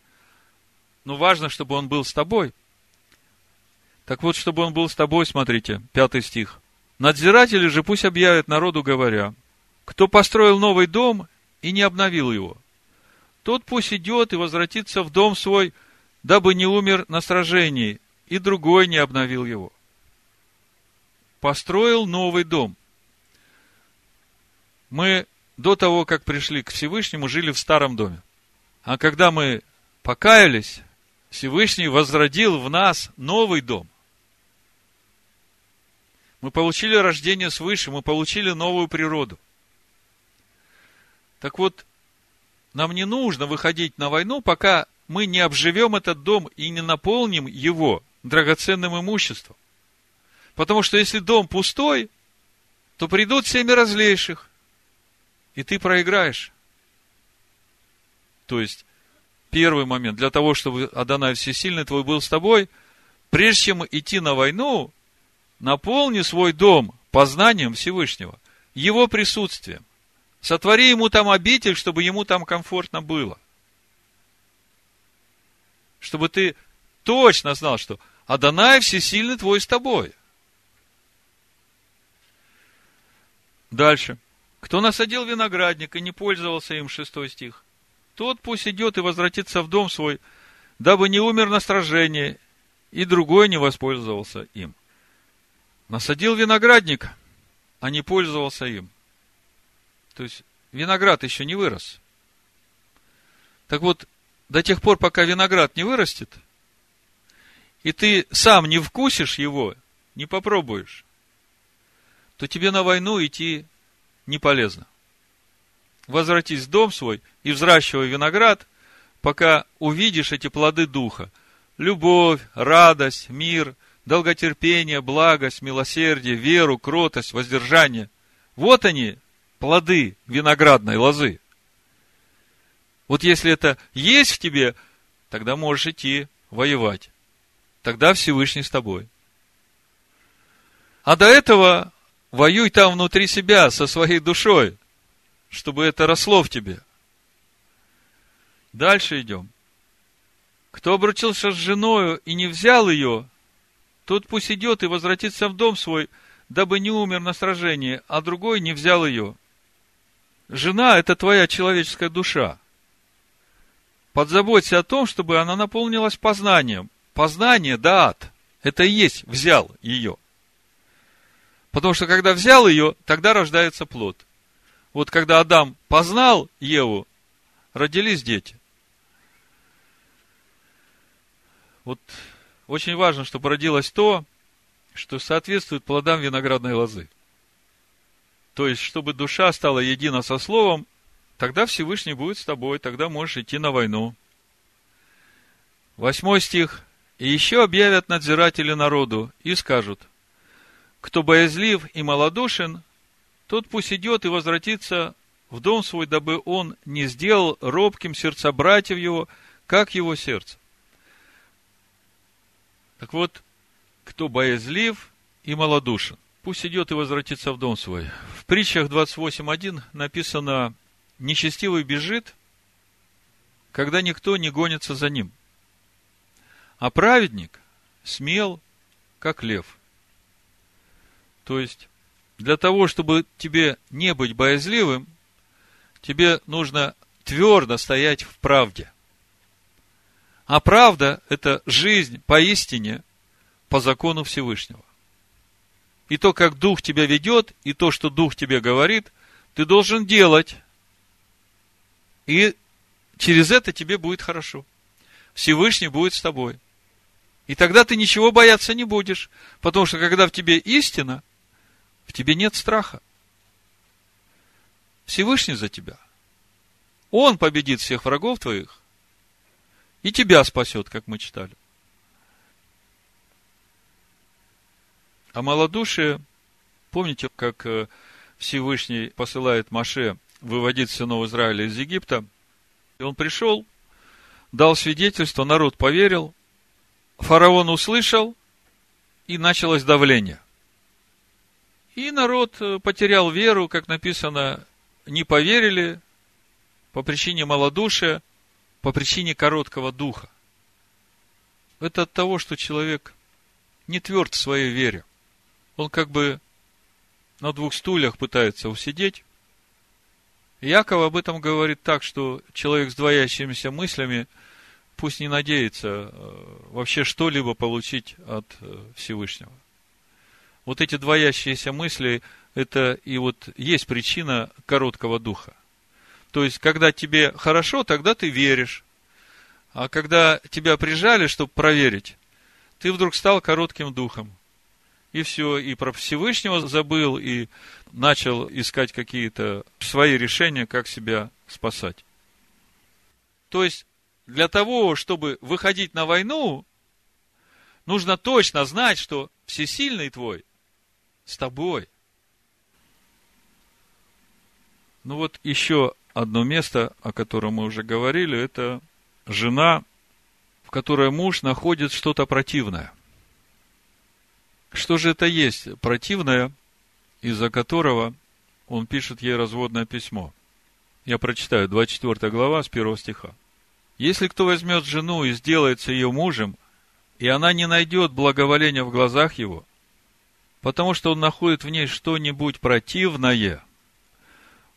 Но важно, чтобы он был с тобой – так вот, чтобы он был с тобой, смотрите, пятый стих. Надзиратели же пусть объявят народу, говоря, кто построил новый дом и не обновил его, тот пусть идет и возвратится в дом свой, дабы не умер на сражении, и другой не обновил его. Построил новый дом. Мы до того, как пришли к Всевышнему, жили в старом доме. А когда мы покаялись, Всевышний возродил в нас новый дом. Мы получили рождение свыше, мы получили новую природу. Так вот, нам не нужно выходить на войну, пока мы не обживем этот дом и не наполним его драгоценным имуществом. Потому что если дом пустой, то придут семеро злейших, и ты проиграешь. То есть, первый момент, для того, чтобы Адонай Всесильный твой был с тобой, прежде чем идти на войну, наполни свой дом познанием Всевышнего, его присутствием. Сотвори ему там обитель, чтобы ему там комфортно было. Чтобы ты точно знал, что Адонай всесильный твой с тобой. Дальше. Кто насадил виноградник и не пользовался им, шестой стих, тот пусть идет и возвратится в дом свой, дабы не умер на сражении, и другой не воспользовался им. Насадил виноградник, а не пользовался им. То есть, виноград еще не вырос. Так вот, до тех пор, пока виноград не вырастет, и ты сам не вкусишь его, не попробуешь, то тебе на войну идти не полезно. Возвратись в дом свой и взращивай виноград, пока увидишь эти плоды духа. Любовь, радость, мир – долготерпение, благость, милосердие, веру, кротость, воздержание. Вот они, плоды виноградной лозы. Вот если это есть в тебе, тогда можешь идти воевать. тогда Всевышний с тобой. А до этого воюй там внутри себя, со своей душой, чтобы это росло в тебе. Дальше идем. Кто обручился с женою и не взял ее, тот пусть идет и возвратится в дом свой, дабы не умер на сражении, а другой не взял ее. Жена – это твоя человеческая душа. Подзаботься о том, чтобы она наполнилась познанием. Познание, да, ад. Это и есть взял ее. Потому что когда взял ее, тогда рождается плод. Вот когда Адам познал Еву, родились дети. Вот очень важно, чтобы родилось то, что соответствует плодам виноградной лозы. То есть, чтобы душа стала едина со Словом, тогда Всевышний будет с тобой, тогда можешь идти на войну. Восьмой стих. «И еще объявят надзиратели народу и скажут, кто боязлив и малодушен, тот пусть идет и возвратится в дом свой, дабы он не сделал робким сердца братьев его, как его сердце. Так вот, кто боязлив и малодушен, пусть идет и возвратится в дом свой. В притчах 28.1 написано, нечестивый бежит, когда никто не гонится за ним. А праведник смел, как лев. То есть, для того, чтобы тебе не быть боязливым, тебе нужно твердо стоять в правде. А правда – это жизнь поистине по закону Всевышнего. И то, как Дух тебя ведет, и то, что Дух тебе говорит, ты должен делать. И через это тебе будет хорошо. Всевышний будет с тобой. И тогда ты ничего бояться не будешь. Потому что когда в тебе истина, в тебе нет страха. Всевышний за тебя. Он победит всех врагов твоих и тебя спасет, как мы читали. А малодушие, помните, как э, Всевышний посылает Маше выводить сынов Израиля из Египта, и он пришел, дал свидетельство, народ поверил, фараон услышал, и началось давление. И народ э, потерял веру, как написано, не поверили по причине малодушия, по причине короткого духа. Это от того, что человек не тверд в своей вере. Он как бы на двух стульях пытается усидеть. Яков об этом говорит так, что человек с двоящимися мыслями пусть не надеется э, вообще что-либо получить от э, Всевышнего. Вот эти двоящиеся мысли, это и вот есть причина короткого духа. То есть, когда тебе хорошо, тогда ты веришь. А когда тебя прижали, чтобы проверить, ты вдруг стал коротким духом. И все, и про Всевышнего забыл, и начал искать какие-то свои решения, как себя спасать. То есть, для того, чтобы выходить на войну, нужно точно знать, что всесильный твой с тобой. Ну вот еще одно место, о котором мы уже говорили, это жена, в которой муж находит что-то противное. Что же это есть противное, из-за которого он пишет ей разводное письмо? Я прочитаю 24 глава с 1 стиха. Если кто возьмет жену и сделается ее мужем, и она не найдет благоволения в глазах его, потому что он находит в ней что-нибудь противное,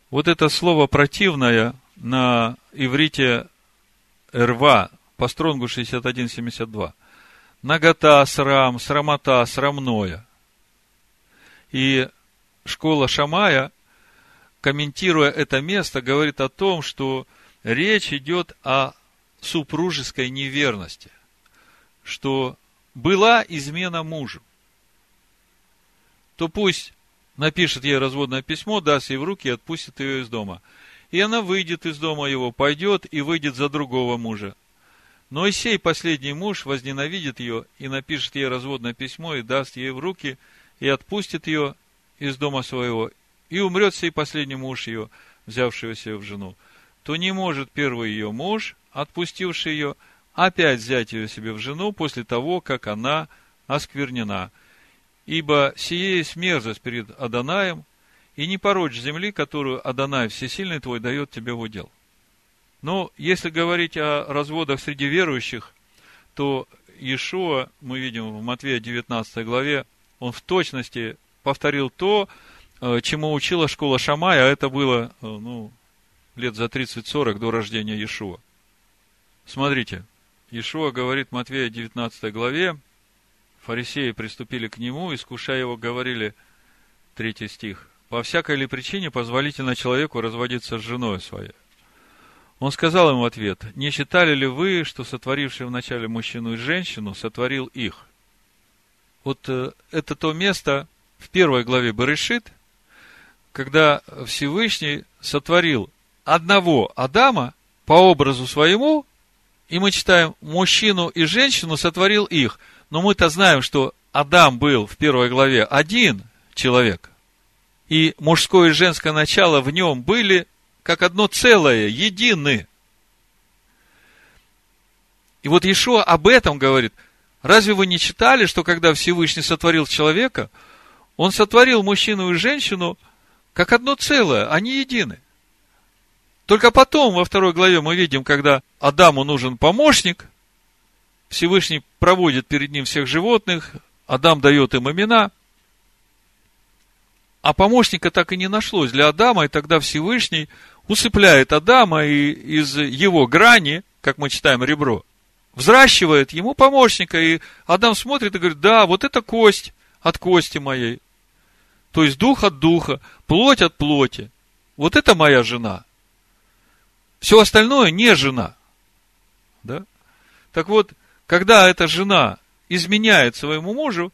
вот это слово противное на иврите рва по стронгу 61.72. Нагота, срам, срамота, срамное. И школа Шамая, комментируя это место, говорит о том, что речь идет о супружеской неверности, что была измена мужу, то пусть напишет ей разводное письмо, даст ей в руки и отпустит ее из дома. И она выйдет из дома его, пойдет и выйдет за другого мужа. Но и сей последний муж возненавидит ее и напишет ей разводное письмо и даст ей в руки и отпустит ее из дома своего. И умрет сей последний муж ее, себе в жену. То не может первый ее муж, отпустивший ее, опять взять ее себе в жену после того, как она осквернена. Ибо сие есть мерзость перед Аданаем, и не порочь земли, которую Адонай Всесильный твой дает тебе в удел. Но если говорить о разводах среди верующих, то Иешуа, мы видим в Матвея 19 главе, он в точности повторил то, э, чему учила школа Шамая, а это было, э, ну, лет за 30-40 до рождения Иешуа. Смотрите, Иешуа говорит в Матвея 19 главе, фарисеи приступили к нему, искушая его, говорили, третий стих, по всякой ли причине позволительно человеку разводиться с женой своей? Он сказал им в ответ, не считали ли вы, что сотворивший вначале мужчину и женщину сотворил их? Вот э, это то место в первой главе Барышит, когда Всевышний сотворил одного Адама по образу своему, и мы читаем, мужчину и женщину сотворил их. Но мы-то знаем, что Адам был в первой главе один человек и мужское и женское начало в нем были как одно целое, едины. И вот Ишуа об этом говорит. Разве вы не читали, что когда Всевышний сотворил человека, он сотворил мужчину и женщину как одно целое, они едины. Только потом, во второй главе, мы видим, когда Адаму нужен помощник, Всевышний проводит перед ним всех животных, Адам дает им имена – а помощника так и не нашлось для Адама, и тогда Всевышний усыпляет Адама и из его грани, как мы читаем ребро, взращивает ему помощника, и Адам смотрит и говорит, да, вот это кость от кости моей. То есть дух от духа, плоть от плоти. Вот это моя жена. Все остальное не жена. Да? Так вот, когда эта жена изменяет своему мужу,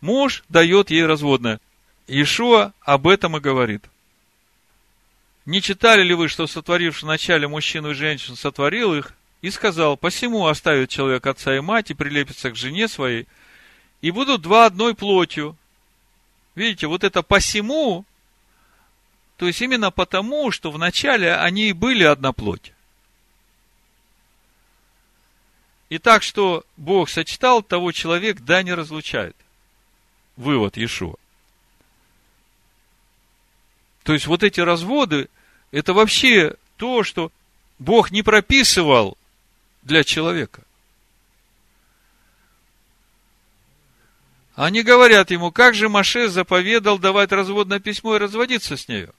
муж дает ей разводное. Ишуа об этом и говорит. Не читали ли вы, что сотворивший вначале мужчину и женщину сотворил их, и сказал, посему оставит человек отца и мать и прилепится к жене своей, и будут два одной плотью. Видите, вот это посему, то есть именно потому, что вначале они и были одна плоть. И так, что Бог сочетал, того человек да не разлучает. Вывод Иешуа. То есть вот эти разводы, это вообще то, что Бог не прописывал для человека. Они говорят ему, как же Маше заповедал давать разводное письмо и разводиться с нею?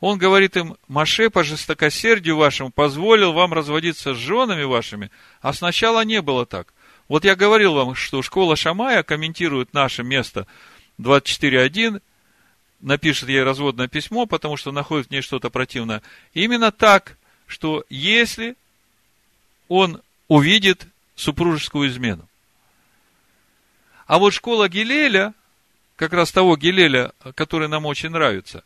Он говорит им, Маше по жестокосердию вашему позволил вам разводиться с женами вашими, а сначала не было так. Вот я говорил вам, что школа Шамая комментирует наше место 24.1, напишет ей разводное письмо, потому что находит в ней что-то противное. Именно так, что если он увидит супружескую измену. А вот школа Гилеля, как раз того Гилеля, который нам очень нравится,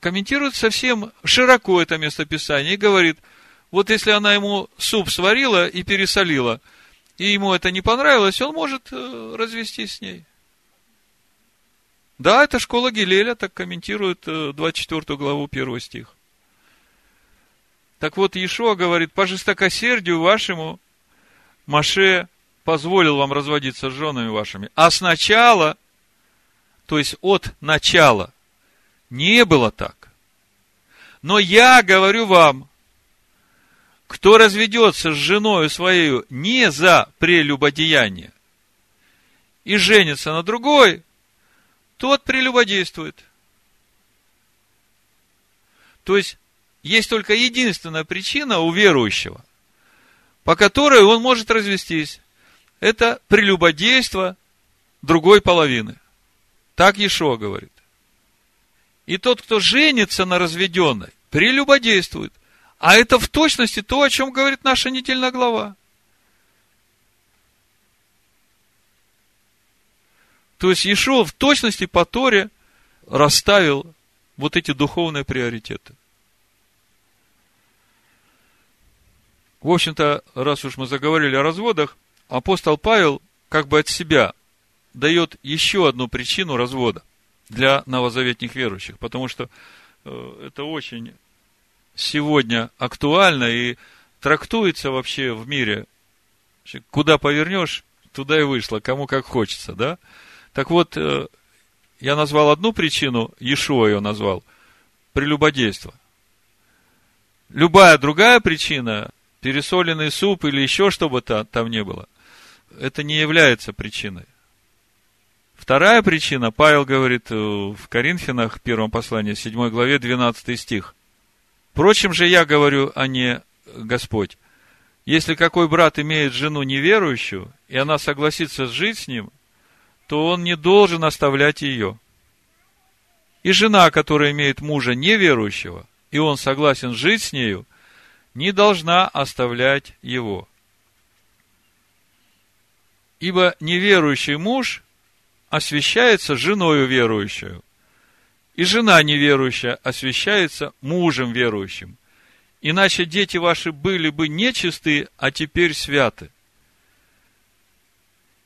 комментирует совсем широко это местописание и говорит, вот если она ему суп сварила и пересолила, и ему это не понравилось, он может э, развестись с ней. Да, это школа Гилеля, так комментирует 24 э, главу 1 стих. Так вот, Иешуа говорит, по жестокосердию вашему Маше позволил вам разводиться с женами вашими. А сначала, то есть от начала, не было так. Но я говорю вам, кто разведется с женой своей не за прелюбодеяние и женится на другой, тот прелюбодействует. То есть, есть только единственная причина у верующего, по которой он может развестись. Это прелюбодейство другой половины. Так Ешо говорит. И тот, кто женится на разведенной, прелюбодействует. А это в точности то, о чем говорит наша недельная глава. То есть Иешуа в точности по Торе расставил вот эти духовные приоритеты. В общем-то, раз уж мы заговорили о разводах, апостол Павел как бы от себя дает еще одну причину развода для новозаветних верующих, потому что э, это очень сегодня актуально, и трактуется вообще в мире. Куда повернешь, туда и вышло, кому как хочется, да? Так вот, э, я назвал одну причину, Иешуа ее назвал, прелюбодейство. Любая другая причина, пересоленный суп или еще что бы то, там не было, это не является причиной. Вторая причина, Павел говорит э, в Коринфянах, первом послании, 7 главе, 12 стих. Впрочем же я говорю, а не Господь. Если какой брат имеет жену неверующую, и она согласится жить с ним, то он не должен оставлять ее. И жена, которая имеет мужа неверующего, и он согласен жить с нею, не должна оставлять его. Ибо неверующий муж освящается женою верующую, и жена неверующая освящается мужем верующим. Иначе дети ваши были бы нечистые, а теперь святы.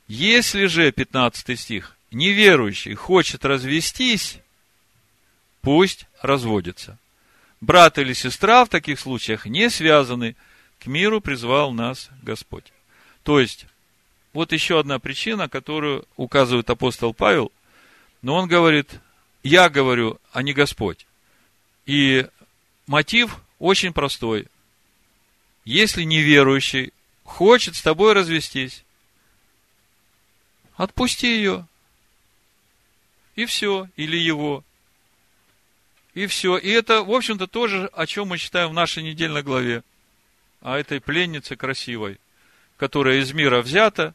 Если же, 15 стих, неверующий хочет развестись, пусть разводится. Брат или сестра в таких случаях не связаны, к миру призвал нас Господь. То есть, вот еще одна причина, которую указывает апостол Павел, но он говорит, я говорю, а не Господь. И мотив очень простой. Если неверующий хочет с тобой развестись, отпусти ее. И все, или его. И все. И это, в общем-то, тоже, о чем мы читаем в нашей недельной главе. О этой пленнице красивой, которая из мира взята,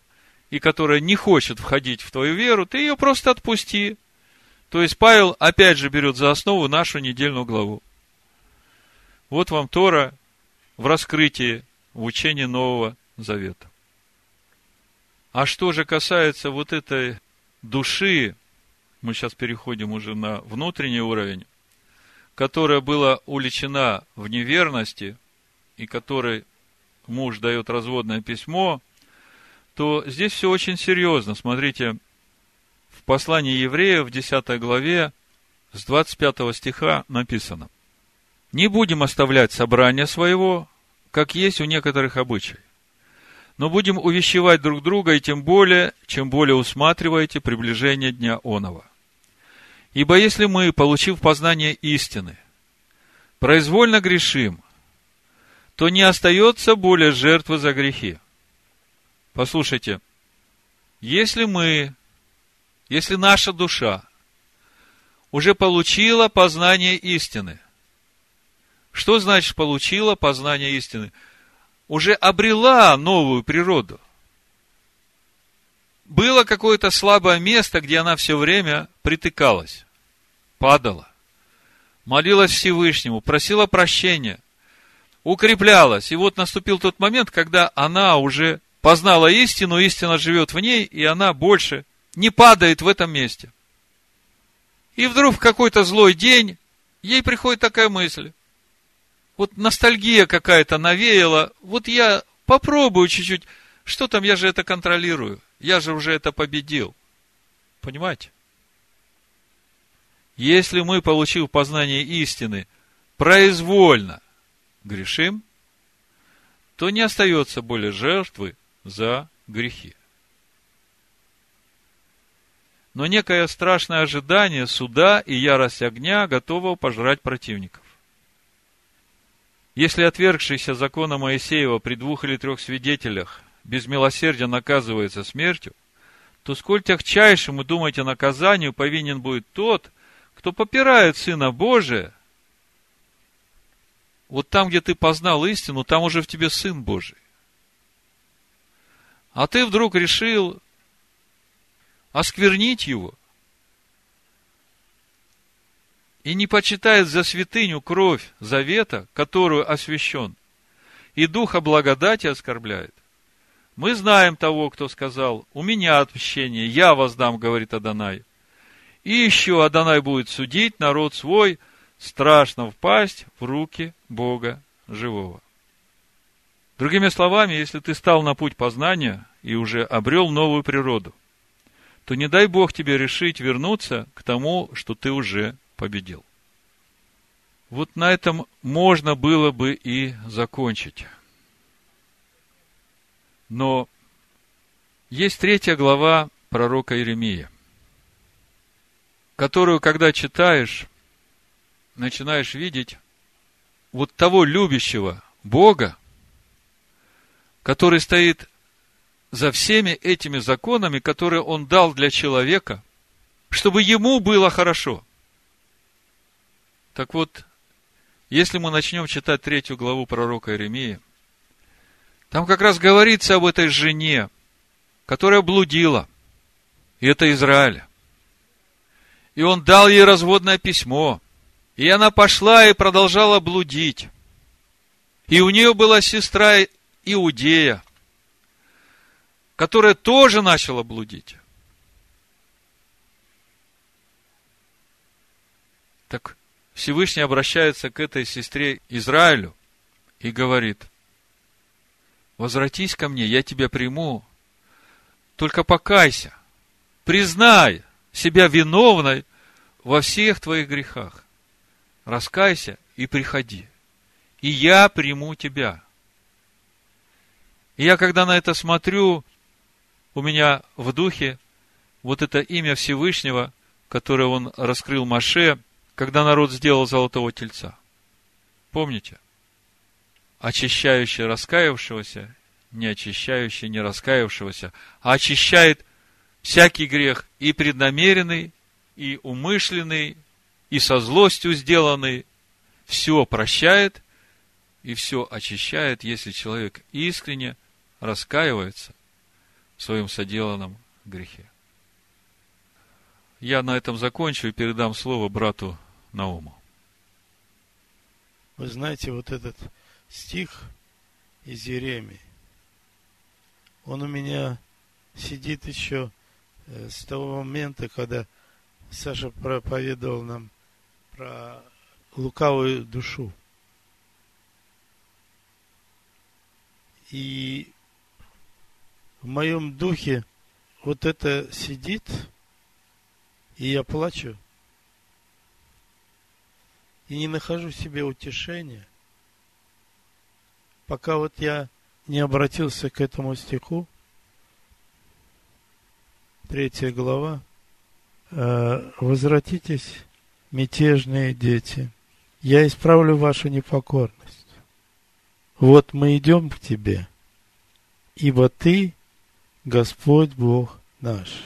и которая не хочет входить в твою веру, ты ее просто отпусти. То есть Павел опять же берет за основу нашу недельную главу. Вот вам Тора в раскрытии, в учении Нового Завета. А что же касается вот этой души, мы сейчас переходим уже на внутренний уровень, которая была уличена в неверности и которой муж дает разводное письмо, то здесь все очень серьезно. Смотрите, в послании евреев, в 10 главе, с 25 стиха написано. «Не будем оставлять собрание своего, как есть у некоторых обычай, но будем увещевать друг друга, и тем более, чем более усматриваете приближение дня оного. Ибо если мы, получив познание истины, произвольно грешим, то не остается более жертвы за грехи – Послушайте, если мы, если наша душа уже получила познание истины, что значит получила познание истины? Уже обрела новую природу. Было какое-то слабое место, где она все время притыкалась, падала, молилась Всевышнему, просила прощения, укреплялась. И вот наступил тот момент, когда она уже познала истину, истина живет в ней, и она больше не падает в этом месте. И вдруг в какой-то злой день ей приходит такая мысль. Вот ностальгия какая-то навеяла. Вот я попробую чуть-чуть. Что там, я же это контролирую. Я же уже это победил. Понимаете? Если мы, получив познание истины, произвольно грешим, то не остается более жертвы за грехи. Но некое страшное ожидание суда и ярость огня готово пожрать противников. Если отвергшийся закона Моисеева при двух или трех свидетелях без милосердия наказывается смертью, то сколь тягчайшему, думаете, наказанию повинен будет тот, кто попирает Сына Божия, вот там, где ты познал истину, там уже в тебе Сын Божий. А ты вдруг решил осквернить его и не почитает за святыню кровь завета, которую освящен, и духа благодати оскорбляет. Мы знаем того, кто сказал, у меня отмщение, я воздам, говорит Адонай. И еще Адонай будет судить народ свой, страшно впасть в руки Бога живого. Другими словами, если ты стал на путь познания и уже обрел новую природу, то не дай Бог тебе решить вернуться к тому, что ты уже победил. Вот на этом можно было бы и закончить. Но есть третья глава пророка Иеремия, которую, когда читаешь, начинаешь видеть вот того любящего Бога, который стоит за всеми этими законами, которые Он дал для человека, чтобы ему было хорошо. Так вот, если мы начнем читать третью главу пророка Иеремии, там как раз говорится об этой жене, которая блудила. И это Израиль. И он дал ей разводное письмо. И она пошла и продолжала блудить. И у нее была сестра Иудея, которая тоже начала блудить. Так Всевышний обращается к этой сестре Израилю и говорит, возвратись ко мне, я тебя приму, только покайся, признай себя виновной во всех твоих грехах, раскайся и приходи, и я приму тебя. И я, когда на это смотрю, у меня в духе вот это имя Всевышнего, которое он раскрыл Маше, когда народ сделал золотого тельца. Помните? Очищающий раскаявшегося, не очищающий не раскаявшегося, а очищает всякий грех и преднамеренный, и умышленный, и со злостью сделанный, все прощает и все очищает, если человек искренне раскаивается в своем соделанном грехе. Я на этом закончу и передам слово брату Науму. Вы знаете, вот этот стих из Еремии, он у меня сидит еще э, с того момента, когда Саша проповедовал нам про лукавую душу. И в моем духе вот это сидит, и я плачу, и не нахожу себе утешения, пока вот я не обратился к этому стиху, третья глава, «Э, «Возвратитесь, мятежные дети, я исправлю вашу непокорность. Вот мы идем к тебе, ибо ты Господь Бог наш.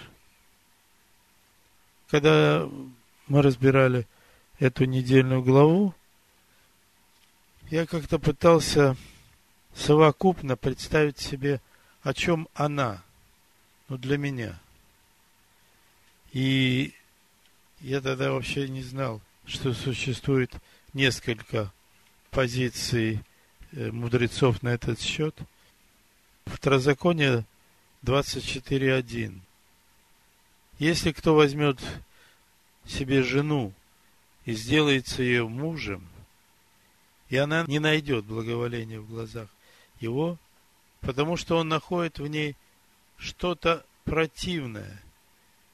Когда мы разбирали эту недельную главу, я как-то пытался совокупно представить себе, о чем она, ну, для меня. И я тогда вообще не знал, что существует несколько позиций э, мудрецов на этот счет. Второзаконие 24.1. Если кто возьмет себе жену и сделается ее мужем, и она не найдет благоволения в глазах его, потому что он находит в ней что-то противное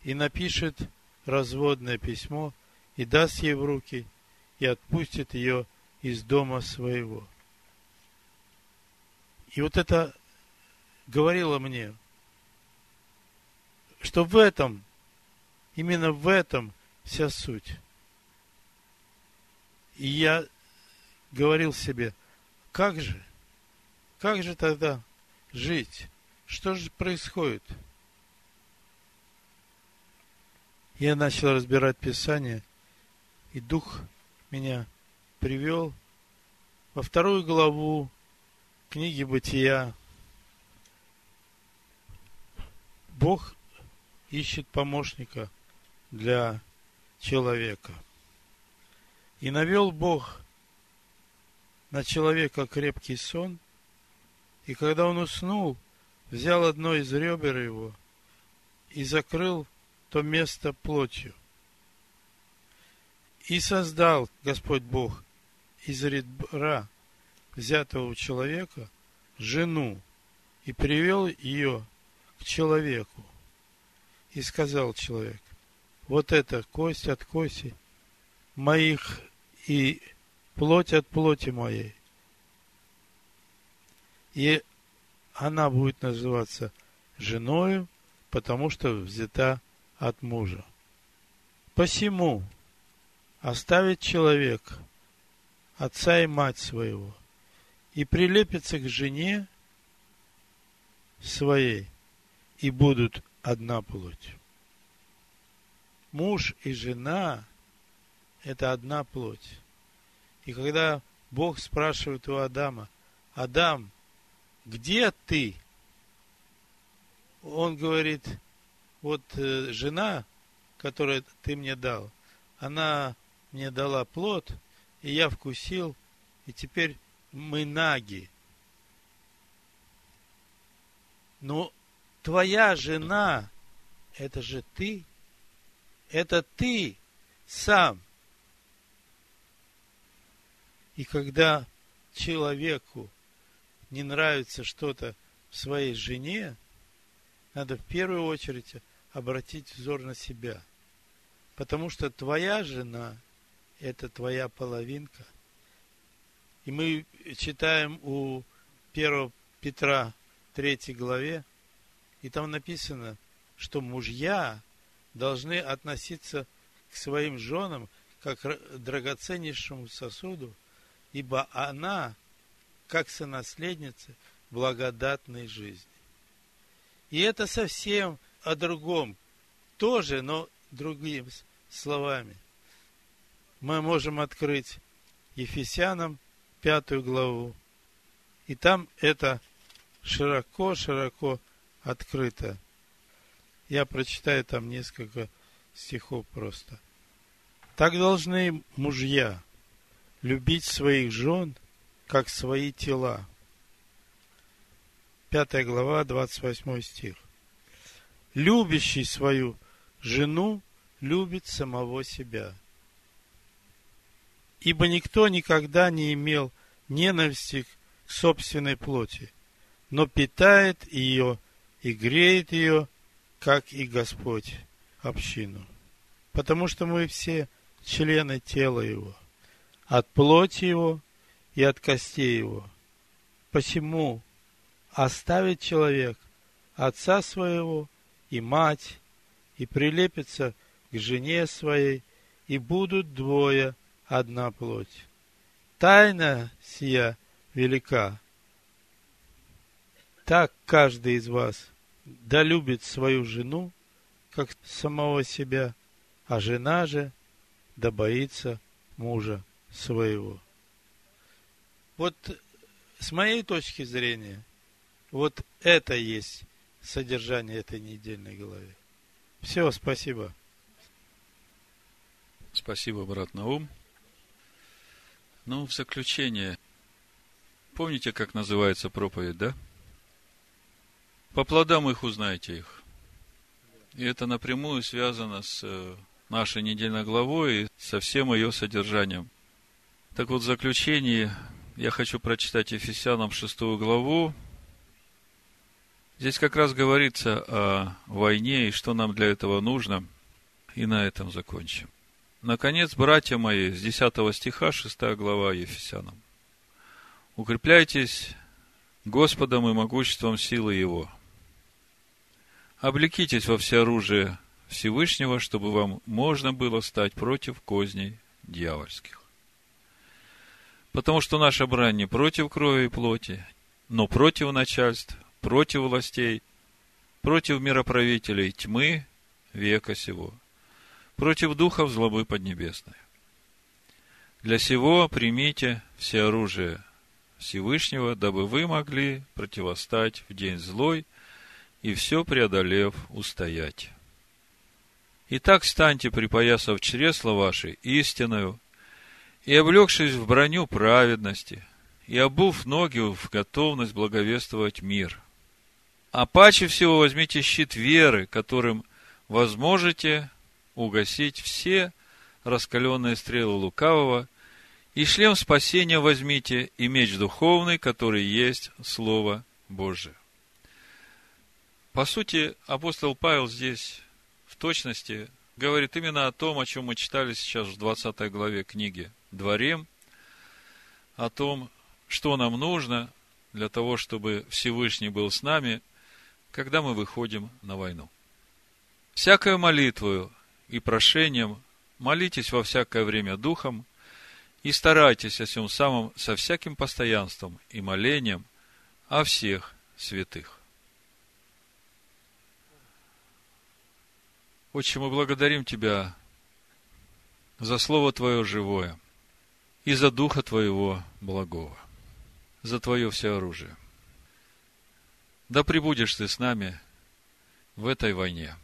и напишет разводное письмо и даст ей в руки и отпустит ее из дома своего. И вот это говорило мне, что в этом, именно в этом вся суть. И я говорил себе, как же, как же тогда жить? Что же происходит? Я начал разбирать Писание, и Дух меня привел во вторую главу книги Бытия. Бог ищет помощника для человека. И навел Бог на человека крепкий сон, и когда он уснул, взял одно из ребер его и закрыл то место плотью. И создал Господь Бог из ребра, взятого у человека, жену, и привел ее к человеку. И сказал человек, вот это кость от кости моих и плоть от плоти моей. И она будет называться женою, потому что взята от мужа. Посему оставит человек отца и мать своего и прилепится к жене своей, и будут одна плоть. Муж и жена – это одна плоть. И когда Бог спрашивает у Адама, Адам, где ты? Он говорит, вот э, жена, которую ты мне дал, она мне дала плод, и я вкусил, и теперь мы наги. Но твоя жена, это же ты. Это ты сам. И когда человеку не нравится что-то в своей жене, надо в первую очередь обратить взор на себя. Потому что твоя жена – это твоя половинка. И мы читаем у 1 Петра 3 главе, и там написано, что мужья должны относиться к своим женам как драгоценнейшему сосуду, ибо она, как сонаследница благодатной жизни. И это совсем о другом, тоже, но другими словами. Мы можем открыть Ефесянам пятую главу, и там это широко-широко открыто. Я прочитаю там несколько стихов просто. Так должны мужья любить своих жен, как свои тела. Пятая глава, 28 стих. Любящий свою жену любит самого себя. Ибо никто никогда не имел ненависти к собственной плоти, но питает ее и греет ее, как и Господь, общину. Потому что мы все члены тела Его, от плоти Его и от костей Его. Посему оставит человек отца своего и мать, и прилепится к жене своей, и будут двое одна плоть. Тайна сия велика. Так каждый из вас да любит свою жену, как самого себя, а жена же да боится мужа своего. Вот с моей точки зрения, вот это есть содержание этой недельной главы. Все, спасибо. Спасибо, брат Наум. Ну, в заключение, помните, как называется проповедь, да? По плодам их узнаете их. И это напрямую связано с э, нашей недельной главой и со всем ее содержанием. Так вот, в заключении я хочу прочитать Ефесянам шестую главу. Здесь как раз говорится о войне и что нам для этого нужно. И на этом закончим. Наконец, братья мои, с 10 стиха, 6 глава Ефесянам. Укрепляйтесь Господом и могуществом силы Его – Облекитесь во всеоружие Всевышнего, чтобы вам можно было стать против козней дьявольских. Потому что наша брань не против крови и плоти, но против начальств, против властей, против мироправителей тьмы века сего, против духов злобы поднебесной. Для сего примите все оружие Всевышнего, дабы вы могли противостать в день злой – и все преодолев, устоять. Итак, станьте, припоясав чресла ваши истиною, и облегшись в броню праведности, и обув ноги в готовность благовествовать мир. А паче всего возьмите щит веры, которым возможете угасить все раскаленные стрелы лукавого, и шлем спасения возьмите, и меч духовный, который есть Слово Божие. По сути, апостол Павел здесь в точности говорит именно о том, о чем мы читали сейчас в 20 главе книги «Дворем», о том, что нам нужно, для того, чтобы Всевышний был с нами, когда мы выходим на войну. Всякою молитвою и прошением молитесь во всякое время духом и старайтесь о всем самом со всяким постоянством и молением о всех святых. Отче, мы благодарим Тебя за Слово Твое живое и за Духа Твоего благого, за Твое все оружие. Да пребудешь Ты с нами в этой войне.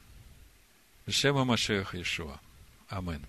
Шема Машеха Ишуа. Амин.